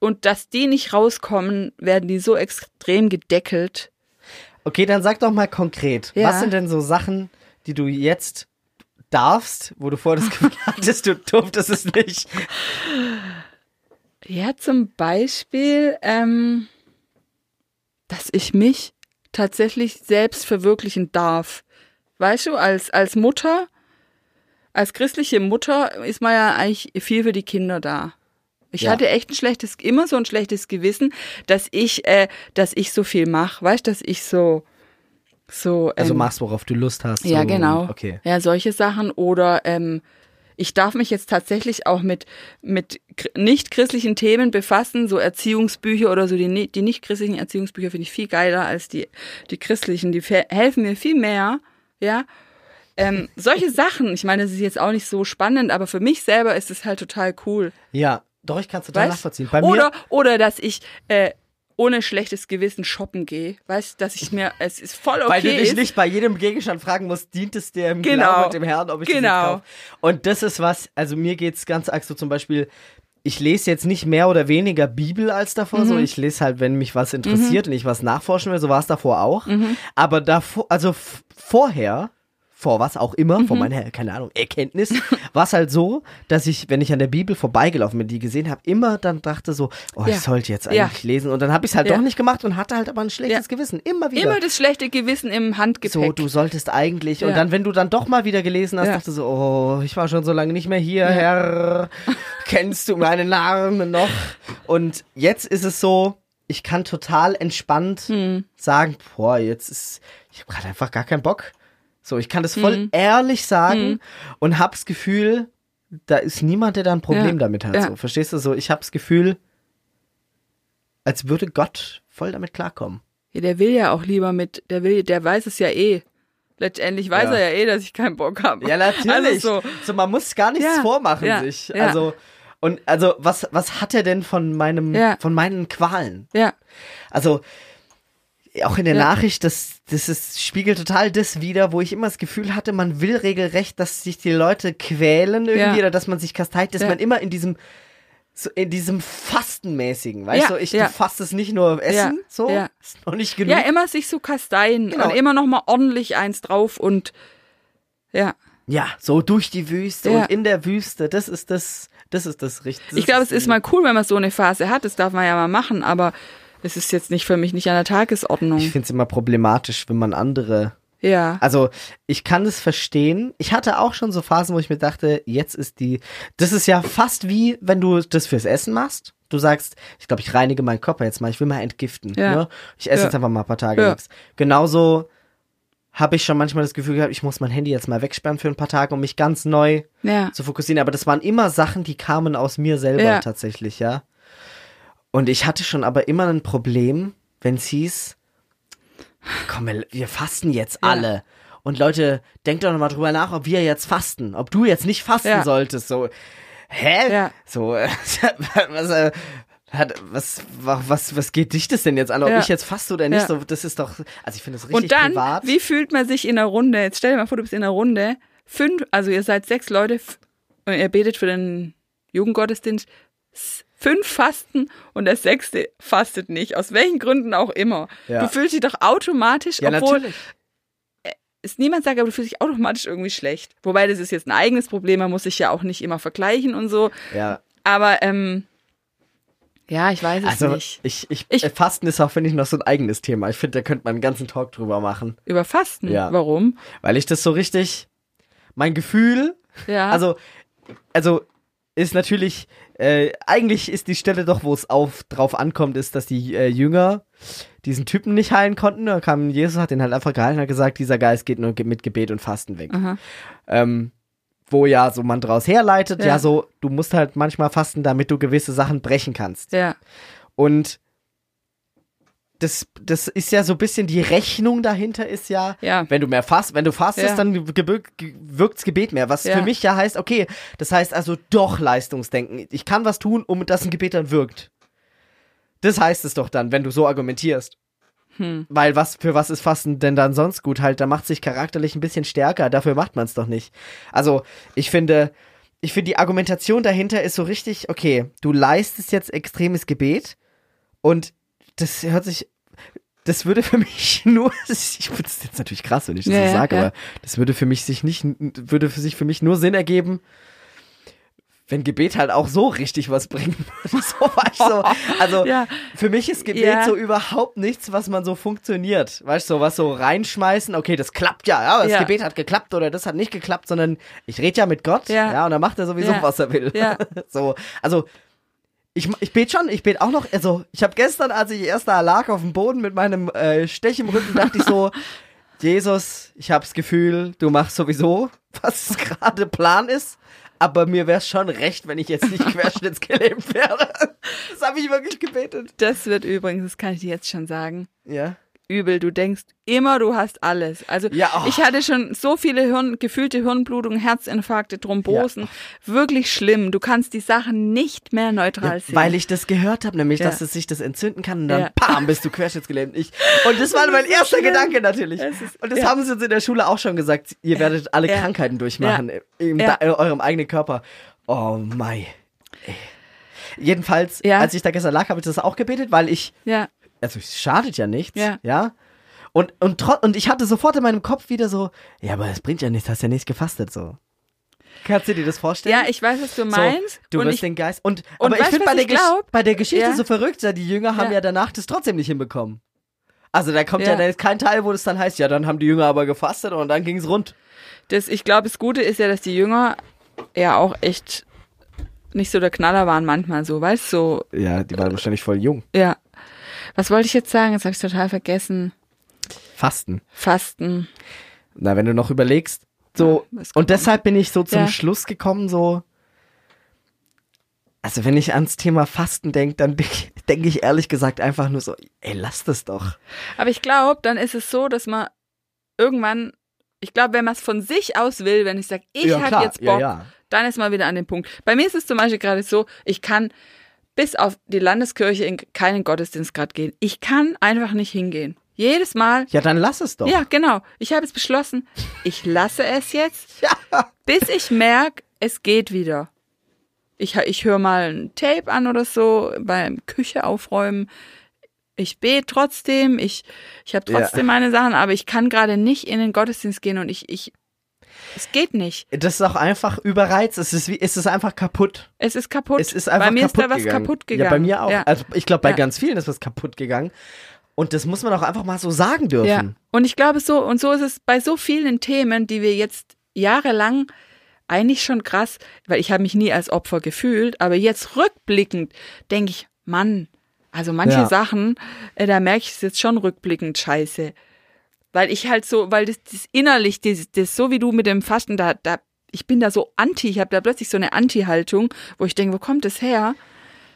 und dass die nicht rauskommen, werden die so extrem gedeckelt. Okay, dann sag doch mal konkret. Ja. Was sind denn so Sachen, die du jetzt darfst, wo du vorher das Gefühl hattest, du durftest es nicht? Ja, zum Beispiel, ähm, dass ich mich tatsächlich selbst verwirklichen darf. Weißt du, als, als Mutter, als christliche Mutter ist man ja eigentlich viel für die Kinder da. Ich Ja. hatte echt ein schlechtes, immer so ein schlechtes Gewissen, dass ich, äh, dass ich so viel mache, weißt, dass ich so, so. Also ähm, machst, worauf du Lust hast. ja, so, genau. Okay. Ja, solche Sachen. Oder ähm, ich darf mich jetzt tatsächlich auch mit, mit nicht christlichen Themen befassen, so Erziehungsbücher oder so. Die, die nicht christlichen Erziehungsbücher finde ich viel geiler als die, die christlichen. Die fe- helfen mir viel mehr. Ja. Ähm, solche Sachen, ich meine, das ist jetzt auch nicht so spannend, aber für mich selber ist es halt total cool. Ja, doch, ich kann es total Weißt? nachvollziehen. Bei oder, mir, oder dass ich äh, ohne schlechtes Gewissen shoppen gehe. Weißt dass ich mir, es ist voll okay. weil du dich ist. nicht bei jedem Gegenstand fragen musst, dient es dir im Genau. Glauben und dem Herrn, ob ich das Genau. jetzt kaufe. Und das ist was, also mir geht's ganz arg so zum Beispiel, ich lese jetzt nicht mehr oder weniger Bibel als davor, Mhm. so ich lese halt, wenn mich was interessiert und ich was nachforschen will, so war es davor auch. Mhm. Aber davor, also vorher, vor was auch immer, Mhm. vor meiner, keine Ahnung, Erkenntnis, war es halt so, dass ich, wenn ich an der Bibel vorbeigelaufen bin, die gesehen habe, immer dann dachte so, oh, Ja. ich sollte jetzt Ja. eigentlich lesen. Und dann habe ich es halt Ja. doch nicht gemacht und hatte halt aber ein schlechtes Ja. Gewissen. Immer wieder. Immer das schlechte Gewissen im Handgepäck. So, du solltest eigentlich. Und Ja. dann, wenn du dann doch mal wieder gelesen hast, Ja. dachte so, oh, ich war schon so lange nicht mehr hier, Herr. Kennst du meinen Namen noch? Und jetzt ist es so, ich kann total entspannt Hm. sagen, boah, jetzt ist, ich habe gerade einfach gar keinen Bock. So, ich kann das voll Hm. ehrlich sagen und hab's Gefühl, da ist niemand, der da ein Problem Ja. damit hat. Ja. So, verstehst du so? Ich hab's Gefühl, als würde Gott voll damit klarkommen. Ja, der will ja auch lieber mit, der will, der weiß es ja eh. Letztendlich weiß Ja. er ja eh, dass ich keinen Bock habe. Ja, natürlich. Also so. man muss gar nichts vormachen sich. Also und also was was hat er denn von meinem von meinen Qualen? so, ja, Also auch in der Ja. Nachricht, das, das ist, spiegelt total das wider, wo ich immer das Gefühl hatte, man will regelrecht, dass sich die Leute quälen irgendwie Ja. oder dass man sich kasteit, dass Ja. man immer in diesem so in diesem Fastenmäßigen, weißt du, ich ja. du fastest nicht nur Essen, so, ja. ist noch nicht genug. ja, immer sich so kasteien Genau. und immer noch mal ordentlich eins drauf und ja. Ja, so durch die Wüste und in der Wüste, das ist das, das ist das Richtige. Ich glaube, es ist mal cool, wenn man so eine Phase hat. Das darf man ja mal machen, aber es ist jetzt nicht für mich nicht an der Tagesordnung. Ich finde es immer problematisch, wenn man andere. ja. Also, ich kann es verstehen. Ich hatte auch schon so Phasen, wo ich mir dachte, jetzt ist die. Das ist ja fast wie, wenn du das fürs Essen machst. Du sagst, ich glaube, ich reinige meinen Körper jetzt mal, ich will mal entgiften. Ja. Ne? Ich esse Ja. jetzt einfach mal ein paar Tage Ja. nichts. Genauso habe ich schon manchmal das Gefühl gehabt, ich muss mein Handy jetzt mal wegsperren für ein paar Tage, um mich ganz neu ja. zu fokussieren. Aber das waren immer Sachen, die kamen aus mir selber Ja. tatsächlich, ja. Und ich hatte schon aber immer ein Problem, wenn es hieß, komm, wir, fasten jetzt Ja. alle. Und Leute, denkt doch noch mal drüber nach, ob wir jetzt fasten. Ob du jetzt nicht fasten Ja. solltest. So, hä? Ja. So, was, äh, Hat, was, wa- was, was geht dich das denn jetzt an, ob Ja. ich jetzt faste oder nicht? So, das ist doch, also ich finde das richtig Und dann, privat. wie fühlt man sich in einer Runde? Jetzt stell dir mal vor, du bist in einer Runde, fünf, also ihr seid sechs Leute und ihr betet für den Jugendgottesdienst, fünf fasten und der sechste fastet nicht, aus welchen Gründen auch immer. Ja. Du fühlst dich doch automatisch, ja, obwohl natürlich. es niemand sagt, aber du fühlst dich automatisch irgendwie schlecht. Wobei das ist jetzt ein eigenes Problem, man muss sich ja auch nicht immer vergleichen und so. Ja, Aber ähm, ja, ich weiß es also nicht. ich, ich, Ich- äh, Fasten ist auch, finde ich, noch so ein eigenes Thema. Ich finde, da könnte man einen ganzen Talk drüber machen. Über Fasten. Ja. Warum? Weil ich das so richtig, mein Gefühl, Ja. also, also ist natürlich, äh, eigentlich ist die Stelle doch, wo es auf, drauf ankommt, ist, dass die äh, Jünger diesen Typen nicht heilen konnten. Da kam Jesus, hat den halt einfach gehalten und hat gesagt, dieser Geist geht nur mit Gebet und Fasten weg. Ähm, wo ja so man draus herleitet, ja. Ja. so, du musst halt manchmal fasten, damit du gewisse Sachen brechen kannst. Ja. Und das, das ist ja so ein bisschen die Rechnung dahinter ist ja, Ja. wenn du mehr fast, wenn du fastest, Ja. dann wirkt's Gebet mehr. Was Ja. für mich ja heißt, okay, das heißt also doch Leistungsdenken. Ich kann was tun, um dass ein Gebet dann wirkt. Das heißt es doch dann, wenn du so argumentierst. Hm. Weil was, für was ist Fasten denn dann sonst gut? Halt, da macht sich charakterlich ein bisschen stärker. Dafür macht man es doch nicht. Also, ich finde, ich finde die Argumentation dahinter ist so richtig, okay, du leistest jetzt extremes Gebet und das hört sich, das würde für mich nur, ich finde das jetzt natürlich krass, wenn ich das Ja, so sage, ja. aber das würde für mich sich nicht, würde für sich für mich nur Sinn ergeben, wenn Gebet halt auch so richtig was bringen würde. So, weißt so, also Ja. für mich ist Gebet Ja. so überhaupt nichts, was man so funktioniert. Weißt du, so was so reinschmeißen, okay, das klappt ja, ja, das Ja. Gebet hat geklappt oder das hat nicht geklappt, sondern ich rede ja mit Gott, ja, und dann macht er sowieso, was er will. So, also ich, ich bete schon, ich bete auch noch, also ich habe gestern, als ich erst da lag auf dem Boden mit meinem äh, Stech im Rücken, dachte ich so, Jesus, ich habe das Gefühl, du machst sowieso, was gerade Plan ist. Aber mir wäre es schon recht, wenn ich jetzt nicht querschnittsgelähmt wäre. Das habe ich wirklich gebetet. Das wird übrigens, das kann ich dir jetzt schon sagen, Ja. Übel. Du denkst immer, du hast alles. Also Ja, oh. ich hatte schon so viele Hirn, gefühlte Hirnblutungen, Herzinfarkte, Thrombosen. Wirklich schlimm. Du kannst die Sachen nicht mehr neutral sehen. Weil ich das gehört habe, nämlich, Ja. dass es sich das entzünden kann und dann Ja. pam, bist du querschnittsgelähmt. Ich, und das war Das mein erster schlimm. Gedanke natürlich. Ist- und das ja. haben sie uns in der Schule auch schon gesagt. Ihr werdet alle Ja. Krankheiten durchmachen Ja. in eurem eigenen Körper. Oh mei. Ey. Jedenfalls, Ja. als ich da gestern lag, habe ich das auch gebetet, weil ich ja, also es schadet ja nichts, Ja. ja. Und, und, und ich hatte sofort in meinem Kopf wieder so, ja, aber es bringt ja nichts, hast ja nichts gefastet, so. Kannst du dir das vorstellen? ja, ich weiß, was du meinst. So, du und wirst ich, den Geist. Und, und aber ich finde bei, der ich bei der Geschichte Ja. so verrückt, ja, die Jünger haben Ja. ja danach das trotzdem nicht hinbekommen. Also da kommt ja, Ja. da ist kein Teil, wo das dann heißt, ja, dann haben die Jünger aber gefastet und dann ging's rund. das, ich glaube, das Gute ist ja, dass die Jünger ja auch echt nicht so der Knaller waren manchmal so, weißt du? So, Ja, die waren wahrscheinlich voll jung. ja. Was wollte ich jetzt sagen? Jetzt habe ich total vergessen. Fasten. Fasten. Na, wenn du noch überlegst, so, Ja, und deshalb bin ich so zum Ja. Schluss gekommen, so, also wenn ich ans Thema Fasten denke, dann denke ich ehrlich gesagt einfach nur so, ey, lass das doch. Aber ich glaube, dann ist es so, dass man irgendwann, ich glaube, wenn man es von sich aus will, wenn ich sage, ich Ja, habe jetzt Bock, Ja, ja. dann ist man wieder an dem Punkt. Bei mir ist es zum Beispiel gerade so, ich kann bis auf die Landeskirche in keinen Gottesdienst gerade gehen. Ich kann einfach nicht hingehen. Jedes Mal. Ja, dann lass es doch. Ja, genau. Ich habe es beschlossen, ich lasse es jetzt, Ja. bis ich merke, es geht wieder. Ich, ich höre mal ein Tape an oder so beim Küche aufräumen. Ich bete trotzdem, ich, ich habe Ja. trotzdem meine Sachen, aber ich kann gerade nicht in den Gottesdienst gehen und ich, ich, es geht nicht. Das ist auch einfach überreizt. Es ist wie, es ist einfach kaputt. Es ist kaputt. Es ist einfach bei mir ist da was gegangen. kaputt gegangen. Ja, bei mir auch. Ja. Also ich glaube, bei Ja. ganz vielen ist was kaputt gegangen. Und das muss man auch einfach mal so sagen dürfen. Ja. Und ich glaube so, und so ist es bei so vielen Themen, die wir jetzt jahrelang eigentlich schon krass, weil ich habe mich nie als Opfer gefühlt, aber jetzt rückblickend denke ich, Mann, also manche Ja. Sachen, äh, da merke ich es jetzt schon rückblickend scheiße. Weil ich halt so, weil das, das innerlich, das, das so wie du mit dem Fasten, da, da, ich bin da so anti, ich habe da plötzlich so eine Anti-Haltung, wo ich denke, wo kommt das her?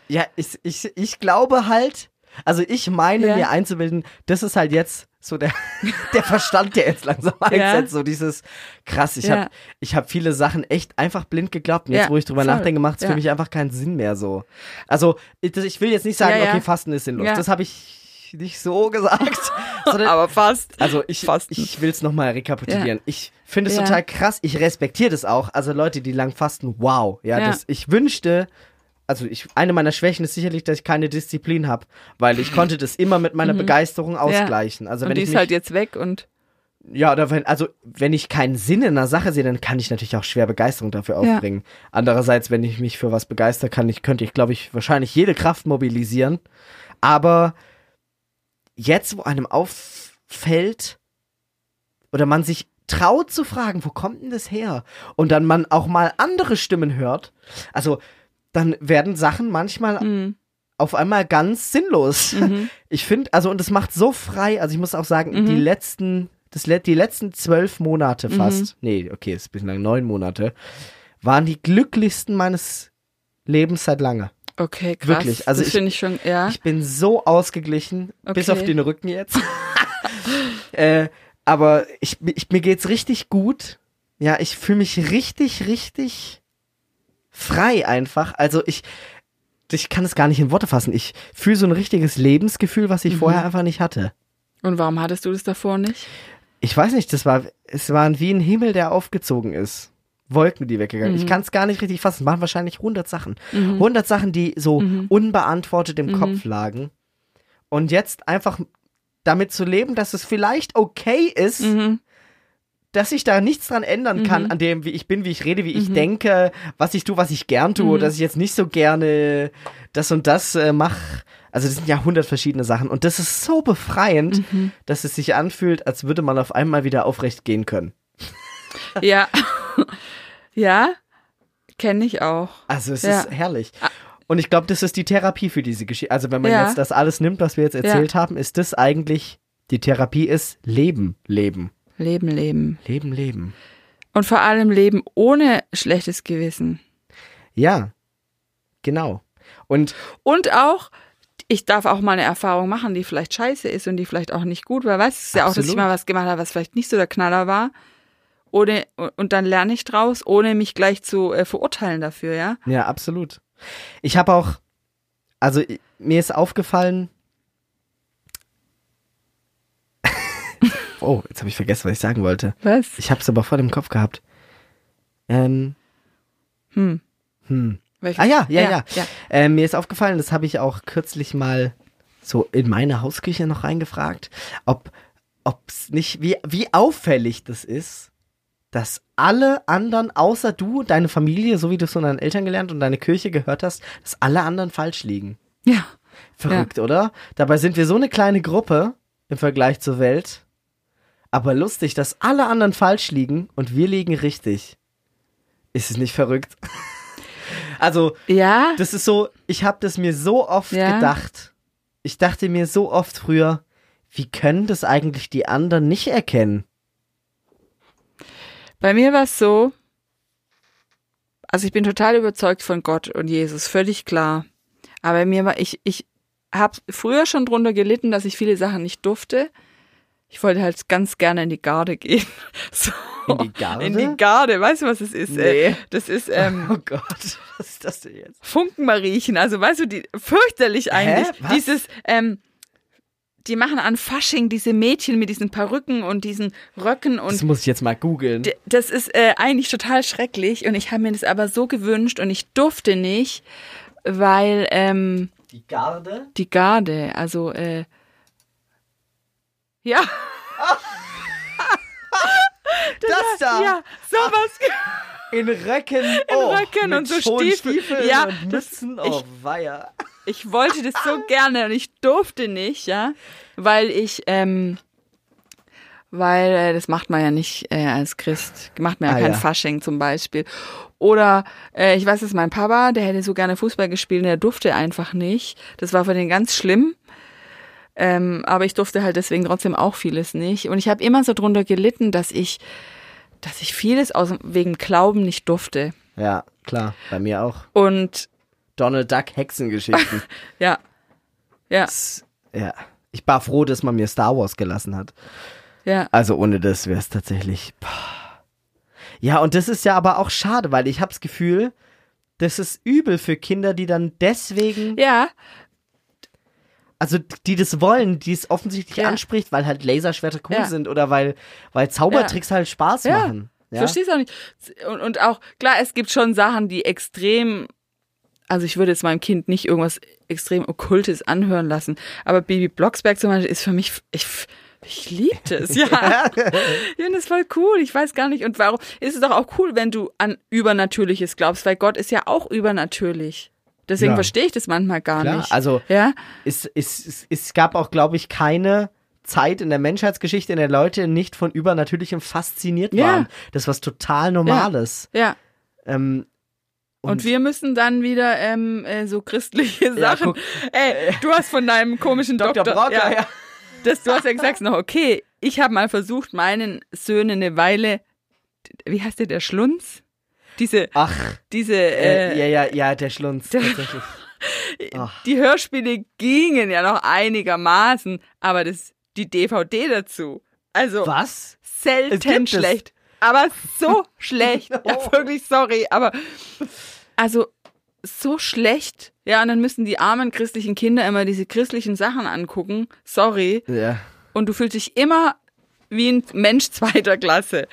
Ja, ich, ich, ich glaube halt, Also ich meine Ja. mir einzubilden, das ist halt jetzt so der, der Verstand, der jetzt langsam einsetzt. So dieses krass, ich Ja. habe ich hab viele Sachen echt einfach blind geglaubt. Und jetzt, Ja, wo ich drüber voll. nachdenke, macht es für mich einfach keinen Sinn mehr so. Also ich, will jetzt nicht sagen, okay, Fasten ist sinnlos. Das habe ich nicht so gesagt. sondern Aber fast. also ich, ich will es nochmal rekapitulieren. Ja. Ich finde es Ja. total krass. Ich respektiere das auch. Also Leute, die lang fasten, wow. Ja, Ja. Das, ich wünschte, also ich, eine meiner Schwächen ist sicherlich, dass ich keine Disziplin habe, weil ich konnte das immer mit meiner Begeisterung ausgleichen. Also und wenn die ich ist mich, halt jetzt weg und ja, oder wenn, also wenn ich keinen Sinn in einer Sache sehe, dann kann ich natürlich auch schwer Begeisterung dafür Ja. aufbringen. Andererseits, wenn ich mich für was begeister, kann ich, könnte ich, glaube ich, wahrscheinlich jede Kraft mobilisieren. Aber jetzt, wo einem auffällt, oder man sich traut zu fragen, wo kommt denn das her? Und dann man auch mal andere Stimmen hört, also dann werden Sachen manchmal Mhm. auf einmal ganz sinnlos. Mhm. Ich finde, also und es macht so frei, also ich muss auch sagen, Mhm. die letzten, das, die letzten zwölf Monate fast, nee, okay, ist ein bisschen lang, neun Monate, waren die glücklichsten meines Lebens seit lange. Okay, krass. Wirklich, also das ich- ich schon, ja. Ich bin so ausgeglichen, bis Okay. auf den Rücken jetzt. äh, aber ich, ich, mir geht's richtig gut. Ja, ich fühle mich richtig, richtig frei einfach. Also ich, ich kann es gar nicht in Worte fassen. Ich fühle so ein richtiges Lebensgefühl, was ich Mhm. vorher einfach nicht hatte. Und warum hattest du das davor nicht? Ich weiß nicht, das war, es war wie ein Himmel, der aufgezogen ist. Wolken, die weggegangen. Mhm. Ich kann es gar nicht richtig fassen. Es waren wahrscheinlich 100 Sachen. 100 Sachen, die so Mhm. unbeantwortet im Kopf lagen. Und jetzt einfach damit zu leben, dass es vielleicht okay ist, Mhm. dass ich da nichts dran ändern kann, Mhm. an dem, wie ich bin, wie ich rede, wie ich denke, was ich tue, was ich gern tue, Mhm. dass ich jetzt nicht so gerne das und das äh, mache. Also das sind ja hundert verschiedene Sachen. Und das ist so befreiend, Mhm. dass es sich anfühlt, als würde man auf einmal wieder aufrecht gehen können. Ja. ja, kenne ich auch. Also es Ja. ist herrlich. Und ich glaube, das ist die Therapie für diese Geschichte. Also wenn man Ja. jetzt das alles nimmt, was wir jetzt erzählt haben, ist das eigentlich, die Therapie ist Leben, Leben. Leben, leben. Leben, Leben. Und vor allem leben ohne schlechtes Gewissen. Ja, genau. Und Und auch, ich darf auch mal eine Erfahrung machen, die vielleicht scheiße ist und die vielleicht auch nicht gut war. Weißt du, es ist ja auch, dass ich Absolut. mal was gemacht habe, was vielleicht nicht so der Knaller war. Ohne, und dann lerne ich draus, ohne mich gleich zu äh, verurteilen dafür, ja. ja, absolut. Ich habe auch, also mir ist aufgefallen, oh, jetzt habe ich vergessen, was ich sagen wollte. Was? Ich habe es aber vor dem Kopf gehabt. Ähm, Hm. hm. Welches? Ah ja, ja, ja. ja. Äh, mir ist aufgefallen, das habe ich auch kürzlich mal so in meine Hausküche noch reingefragt, ob ob's nicht, wie, wie auffällig das ist, dass alle anderen außer du, deine Familie, so wie du es von deinen Eltern gelernt und deine Kirche gehört hast, dass alle anderen falsch liegen. Ja. Verrückt, oder? Dabei sind wir so eine kleine Gruppe im Vergleich zur Welt. Aber lustig, dass alle anderen falsch liegen und wir liegen richtig. Ist es nicht verrückt? also, Ja. das ist so, ich habe das mir so oft Ja. gedacht. Ich dachte mir so oft früher, wie können das eigentlich die anderen nicht erkennen? Bei mir war es so, also ich bin total überzeugt von Gott und Jesus, völlig klar. Aber mir war, ich, ich habe früher schon drunter gelitten, dass ich viele Sachen nicht durfte. Ich wollte halt ganz gerne in die Garde gehen. So. In die Garde? In die Garde, weißt du, was es ist? Nee. Äh, Das ist ähm, oh Gott, was ist das denn jetzt? Funkenmariechen, also weißt du, die fürchterlich eigentlich. Was? Dieses, ähm, die machen an Fasching diese Mädchen mit diesen Perücken und diesen Röcken und Das muss ich jetzt mal googeln. Das ist äh, eigentlich total schrecklich und ich habe mir das aber so gewünscht und ich durfte nicht, weil ähm, Die Garde? die Garde, also äh, ja, Das da! ja, sowas. In Röcken. In oh, Röcken mit und so Stiefel. Stiefeln Ja, und das- Mützen. ich- Oh, weia. Ich wollte das so gerne und ich durfte nicht, ja, weil ich, ähm, weil äh, das macht man ja nicht äh, als Christ, macht man ja Ah, kein ja. Fasching zum Beispiel. Oder äh, ich weiß, dass mein Papa, der hätte so gerne Fußball gespielt, und der durfte einfach nicht. Das war für den ganz schlimm. Ähm, aber ich durfte halt deswegen trotzdem auch vieles nicht. Und ich habe immer so drunter gelitten, dass ich, dass ich vieles aus wegen Glauben nicht durfte. Ja, klar, bei mir auch. Und Donald Duck Hexengeschichten. ja, ja, Das- Ja. Ich war froh, dass man mir Star Wars gelassen hat. Ja. Also ohne das wäre es tatsächlich. Boah. Ja, und das ist ja aber auch schade, weil ich habe das Gefühl, das ist übel für Kinder, die dann deswegen, Ja, also die das wollen, die es offensichtlich Ja. anspricht, weil halt Laserschwerter cool Ja. sind oder weil, weil Zaubertricks halt Spaß Ja. machen. Ja? Verstehst du auch nicht. Und, und auch, klar, es gibt schon Sachen, die extrem, also ich würde jetzt meinem Kind nicht irgendwas extrem Okkultes anhören lassen, aber Baby Blocksberg zum Beispiel ist für mich, ich, ich liebe das, ja. Ich finde das voll cool, ich weiß gar nicht. Und warum, ist es doch auch cool, wenn du an Übernatürliches glaubst, weil Gott ist ja auch übernatürlich. Deswegen Ja. verstehe ich das manchmal gar Klar, nicht. also ja, es, es, es, es gab auch, glaube ich, keine Zeit in der Menschheitsgeschichte, in der Leute nicht von Übernatürlichem fasziniert Ja. waren. Das was total Normales. ja. Ähm, Und, wir müssen dann wieder ähm, äh, so christliche Ja, Sachen. guck. Ey, du hast von deinem komischen Doktor. Dr. Brocker, ja. Das, du hast ja gesagt noch, okay, ich habe mal versucht, meinen Söhnen eine Weile, wie heißt der, der Schlunz? Diese, Ach, diese, äh, äh, ja, ja, ja, der Schlunz, tatsächlich. Ach. die Hörspiele gingen ja noch einigermaßen, aber das, die DVD dazu, also Was? Es selten es. schlecht. Aber so schlecht. Ja, wirklich sorry. Aber also so schlecht. Ja, und dann müssen die armen christlichen Kinder immer diese christlichen Sachen angucken. Sorry. Ja. Und du fühlst dich immer wie ein Mensch zweiter Klasse.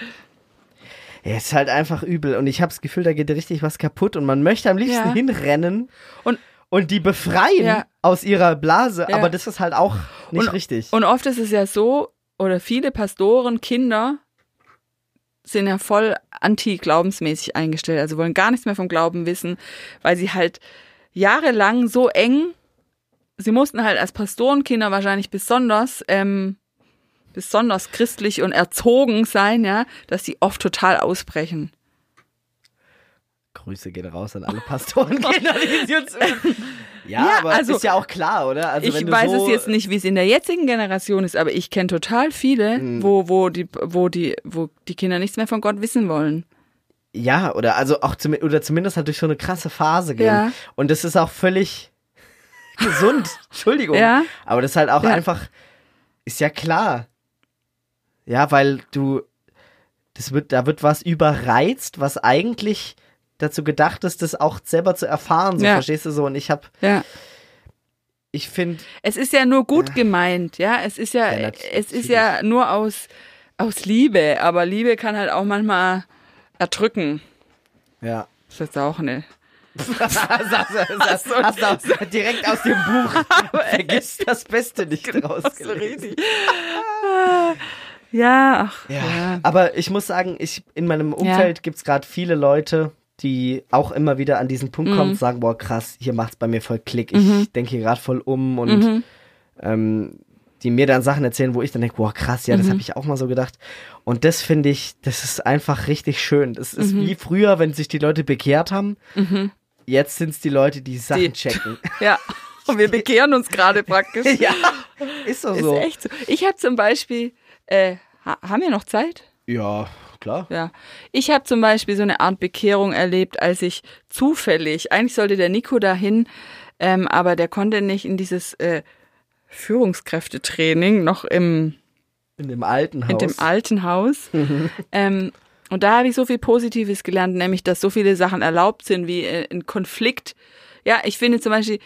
Ja, ist halt einfach übel und ich habe das Gefühl, da geht richtig was kaputt und man möchte am liebsten Ja. hinrennen Und- und die befreien Ja. aus ihrer Blase, Ja. aber das ist halt auch nicht Und- richtig. Und oft ist es ja so, oder viele Pastoren, Kinder sind ja voll anti-glaubensmäßig eingestellt, also wollen gar nichts mehr vom Glauben wissen, weil sie halt jahrelang so eng, sie mussten halt als Pastorenkinder wahrscheinlich besonders, ähm, besonders christlich und erzogen sein, ja, dass sie oft total ausbrechen. Grüße gehen raus an alle Pastorenkinder, die uns hören. Ja, Ja, aber also- ist ja auch klar, oder? Also ich weiß so, es jetzt nicht, wie es in der jetzigen Generation ist, aber ich kenne total viele, Hm. wo, wo die, wo die, wo die Kinder nichts mehr von Gott wissen wollen. Ja, oder also auch zum, oder zumindest halt durch so eine krasse Phase gehen. Ja. Und das ist auch völlig gesund. Entschuldigung. Ja. Aber das ist halt auch Ja. einfach, ist ja klar. Ja, weil du, das wird, da wird was überreizt, was eigentlich dazu gedacht ist, das auch selber zu erfahren. So Ja. verstehst du so? Und ich habe, Ja. ich finde, Es ist ja nur gut gemeint, ja. Es ist ja, Ja, es ist ja nur aus, aus Liebe, aber Liebe kann halt auch manchmal erdrücken. ja. Das ist jetzt auch eine. hast, hast, hast, hast du direkt aus dem Buch. Vergiss das Beste nicht rausgelesen. Ja, ach, Ja. ja. Aber ich muss sagen, ich, in meinem Umfeld gibt's gerade viele Leute, die auch immer wieder an diesen Punkt Mhm. kommen und sagen, boah, krass, hier macht's bei mir voll Klick. Ich denke hier gerade voll um und Mhm. ähm, die mir dann Sachen erzählen, wo ich dann denke, boah, krass, ja, das Mhm. habe ich auch mal so gedacht. Und das finde ich, das ist einfach richtig schön. Das Mhm. ist wie früher, wenn sich die Leute bekehrt haben. Jetzt sind's die Leute, die Sachen Die- checken. Ja. Und wir bekehren uns gerade praktisch. ja, ist doch Ist so. echt so. Ich habe zum Beispiel, äh, ha haben wir noch Zeit? Ja, klar. Ja. Ich habe zum Beispiel so eine Art Bekehrung erlebt, als ich zufällig, eigentlich sollte der Nico dahin, ähm, aber der konnte nicht in dieses äh, Führungskräftetraining noch im, In dem alten Haus. in dem alten Haus. ähm, und da habe ich so viel Positives gelernt, nämlich, dass so viele Sachen erlaubt sind, wie äh, ein Konflikt. Ja, ich finde zum Beispiel,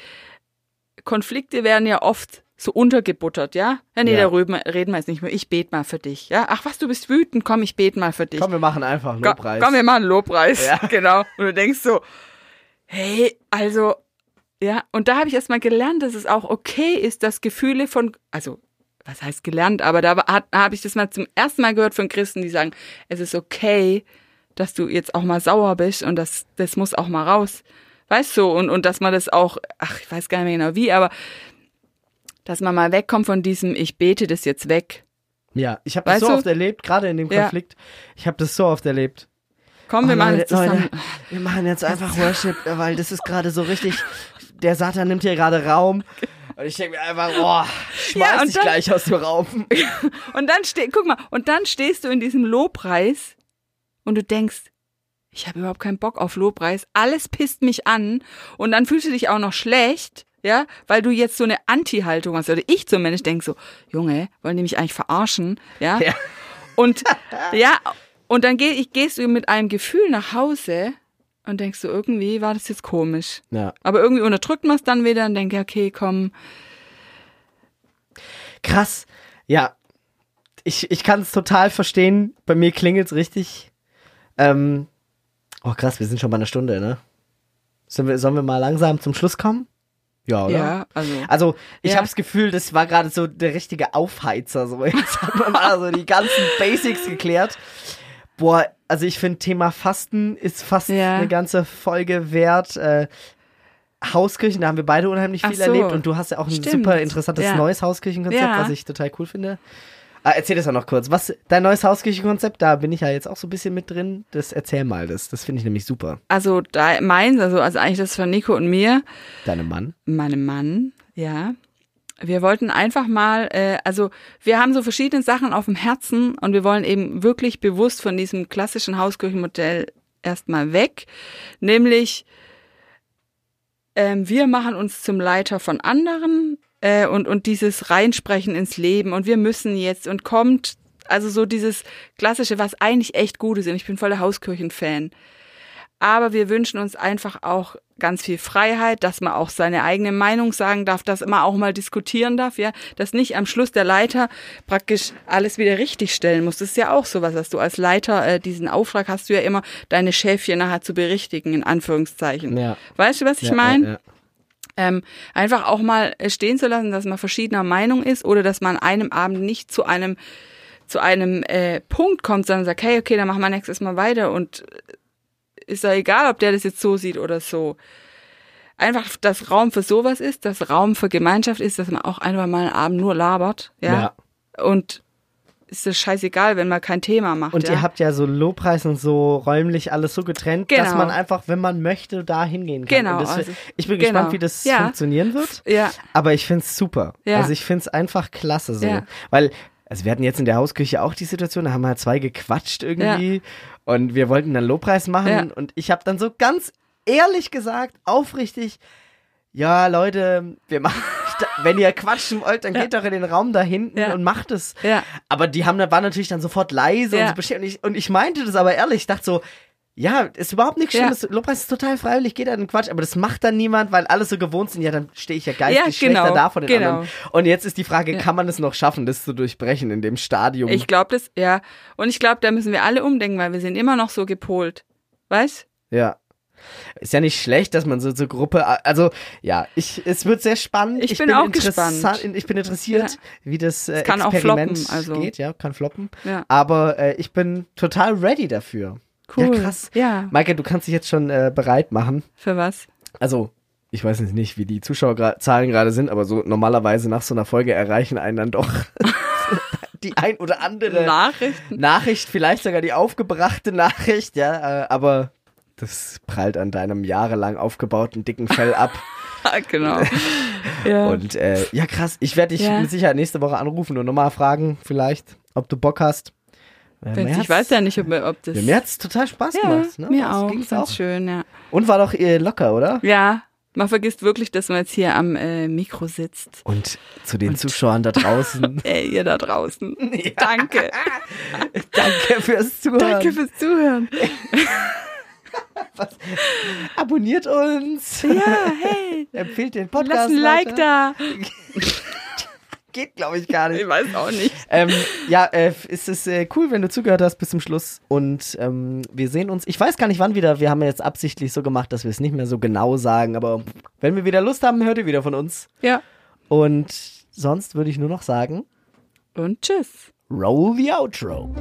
Konflikte werden ja oft so untergebuttert, ja? Ja, nee, Ja. darüber reden wir jetzt nicht mehr. Ich bete mal für dich, ja? Ach was, du bist wütend, komm, ich bete mal für dich. Komm, wir machen einfach einen Komm, Lobpreis. komm, wir machen einen Lobpreis. Ja. Genau. Und du denkst so, hey, also, ja, und da habe ich erstmal gelernt, dass es auch okay ist, dass Gefühle von, also, was heißt gelernt, aber da habe ich das mal zum ersten Mal gehört von Christen, die sagen, es ist okay, dass du jetzt auch mal sauer bist und das, das muss auch mal raus. Weißt du, und, und dass man das auch, ach, ich weiß gar nicht mehr genau wie, aber dass man mal wegkommt von diesem, ich bete das jetzt weg. Ja, ich habe das so du? oft erlebt, gerade in dem Ja. Konflikt. Ich habe das so oft erlebt. Komm, Oh, wir machen jetzt zusammen. Leute, wir machen jetzt einfach Worship, weil das ist gerade so richtig. Der Satan nimmt hier gerade Raum. Und ich denke mir einfach, boah, schmeiß Ja, und dich dann- gleich aus dem Raum. Und dann steh, guck mal, und dann stehst du in diesem Lobpreis und du denkst, ich habe überhaupt keinen Bock auf Lobpreis, alles pisst mich an und dann fühlst du dich auch noch schlecht, ja, weil du jetzt so eine Anti-Haltung hast, oder ich zumindest denke so, Junge, wollen die mich eigentlich verarschen, ja? Ja. Und ja, und dann geh, ich, gehst du mit einem Gefühl nach Hause und denkst so, irgendwie war das jetzt komisch. Ja. Aber irgendwie unterdrückt man es dann wieder und denkt, okay, komm. Krass. Ja. Ich, ich kann es total verstehen. Bei mir klingelt's richtig. Ähm, oh, krass, wir sind schon bei einer Stunde, ne? Sollen wir, sollen wir mal langsam zum Schluss kommen? Ja, oder? Ja, also. Also, ich Ja. habe das Gefühl, das war gerade so der richtige Aufheizer. So. Jetzt hat man mal so die ganzen Basics geklärt. Boah, also ich finde, Thema Fasten ist fast Ja. eine ganze Folge wert. Äh, Hauskirchen, da haben wir beide unheimlich viel so. erlebt und du hast ja auch ein Stimmt. super interessantes Ja. neues Hauskirchenkonzept, was ich total cool finde. Ah, erzähl das auch noch kurz. Was dein neues Hauskirchenkonzept? Da bin ich ja jetzt auch so ein bisschen mit drin. Das erzähl mal, das, das finde ich nämlich super. Also da meins, also, also eigentlich das von Nico und mir, Deinem Mann. meinem Mann, ja. Wir wollten einfach mal, äh, also wir haben so verschiedene Sachen auf dem Herzen und wir wollen eben wirklich bewusst von diesem klassischen Hauskirchenmodell erstmal weg. Nämlich, ähm, wir machen uns zum Leiter von anderen äh, und, und dieses Reinsprechen ins Leben und wir müssen jetzt und kommt, also so dieses klassische, was eigentlich echt gut ist. Und ich bin voller Hauskirchen-Fan. Aber wir wünschen uns einfach auch ganz viel Freiheit, dass man auch seine eigene Meinung sagen darf, dass man auch mal diskutieren darf, ja, dass nicht am Schluss der Leiter praktisch alles wieder richtig stellen muss. Das ist ja auch sowas, dass du als Leiter äh, diesen Auftrag hast du ja immer, deine Schäfchen nachher zu berichtigen, in Anführungszeichen. Ja. Weißt du, was ich Ja, meine? ja, ja. Ähm, einfach auch mal äh, stehen zu lassen, dass man verschiedener Meinung ist oder dass man an einem Abend nicht zu einem zu einem äh, Punkt kommt, sondern sagt, hey, okay, dann machen wir nächstes Mal weiter und äh, ist ja egal, ob der das jetzt so sieht oder so. Einfach, dass Raum für sowas ist, dass Raum für Gemeinschaft ist, dass man auch einfach mal einen Abend nur labert, ja. Und ist das scheißegal, wenn man kein Thema macht. Und ja? ihr habt ja so Lobpreis und so räumlich alles so getrennt, dass Genau. man einfach, wenn man möchte, da hingehen kann. Genau, das, also- ich bin genau. gespannt, wie das Ja. funktionieren wird. ja, Aber ich find's super. Ja. Also ich find's einfach klasse so. Ja. Weil, also wir hatten jetzt in der Hausküche auch die Situation, da haben halt zwei gequatscht irgendwie und wir wollten dann Lobpreis machen und ich habe dann so ganz ehrlich gesagt, aufrichtig, ja Leute, wir machen, wenn ihr quatschen wollt, dann geht doch in den Raum da hinten Ja. und macht es. ja. Aber die haben, waren natürlich dann sofort leise und Ja. so beschämt. Und ich, und ich meinte das aber ehrlich. Ich dachte so, ja, ist überhaupt nichts Ja. Schlimmes. Lobpreis ist total freiwillig, geht an den Quatsch. Aber das macht dann niemand, weil alle so gewohnt sind. Ja, dann stehe ich ja geistig Ja, genau, schlechter da von den genau. anderen. Und jetzt ist die Frage, Ja. kann man es noch schaffen, das zu durchbrechen in dem Stadium? Ich glaube das, ja. Und ich glaube, da müssen wir alle umdenken, weil wir sind immer noch so gepolt. Weißt? ja. Ist ja nicht schlecht, dass man so zur Gruppe, also ja, ich, es wird sehr spannend. Ich bin auch gespannt. Ich bin interessiert, wie das äh, kann auch Experiment floppen, also. geht. Ja, kann floppen. Ja. Aber äh, ich bin total ready dafür. Cool. Ja, krass. Ja. Maike, du kannst dich jetzt schon äh, bereit machen. Für was? Also, ich weiß jetzt nicht, wie die Zuschauerzahlen gerade sind, aber so normalerweise nach so einer Folge erreichen einen dann doch die ein oder andere Nachrichten. Nachricht, vielleicht sogar die aufgebrachte Nachricht, ja, äh, aber das prallt an deinem jahrelang aufgebauten dicken Fell ab. genau. ja. Und äh, ja, krass, ich werde dich Ja. mit Sicherheit nächste Woche anrufen und nochmal fragen, vielleicht, ob du Bock hast. Äh, mir ich weiß ja nicht, ob, ob das. Ja, mir hat's total Spaß ja, gemacht. Ne? mir Das auch. ging's fand's schön, ja. Und war doch äh, locker, oder? Ja, man vergisst wirklich, dass man jetzt hier am äh, Mikro sitzt. Und zu den Zuschauern da draußen, Ey, ihr da draußen. Danke. danke fürs Zuhören. Danke fürs Zuhören. Abonniert uns. Ja, hey. Empfehlt den Lass Podcast. ein Like da. Geht, glaube ich, gar nicht. Ich weiß auch nicht. ähm, ja, äh, es ist äh, cool, wenn du zugehört hast bis zum Schluss. Und ähm, wir sehen uns. Ich weiß gar nicht, wann wieder. Wir haben ja jetzt absichtlich so gemacht, dass wir es nicht mehr so genau sagen. Aber wenn wir wieder Lust haben, hört ihr wieder von uns. Ja. Und sonst würde ich nur noch sagen: Und tschüss. Roll the Outro.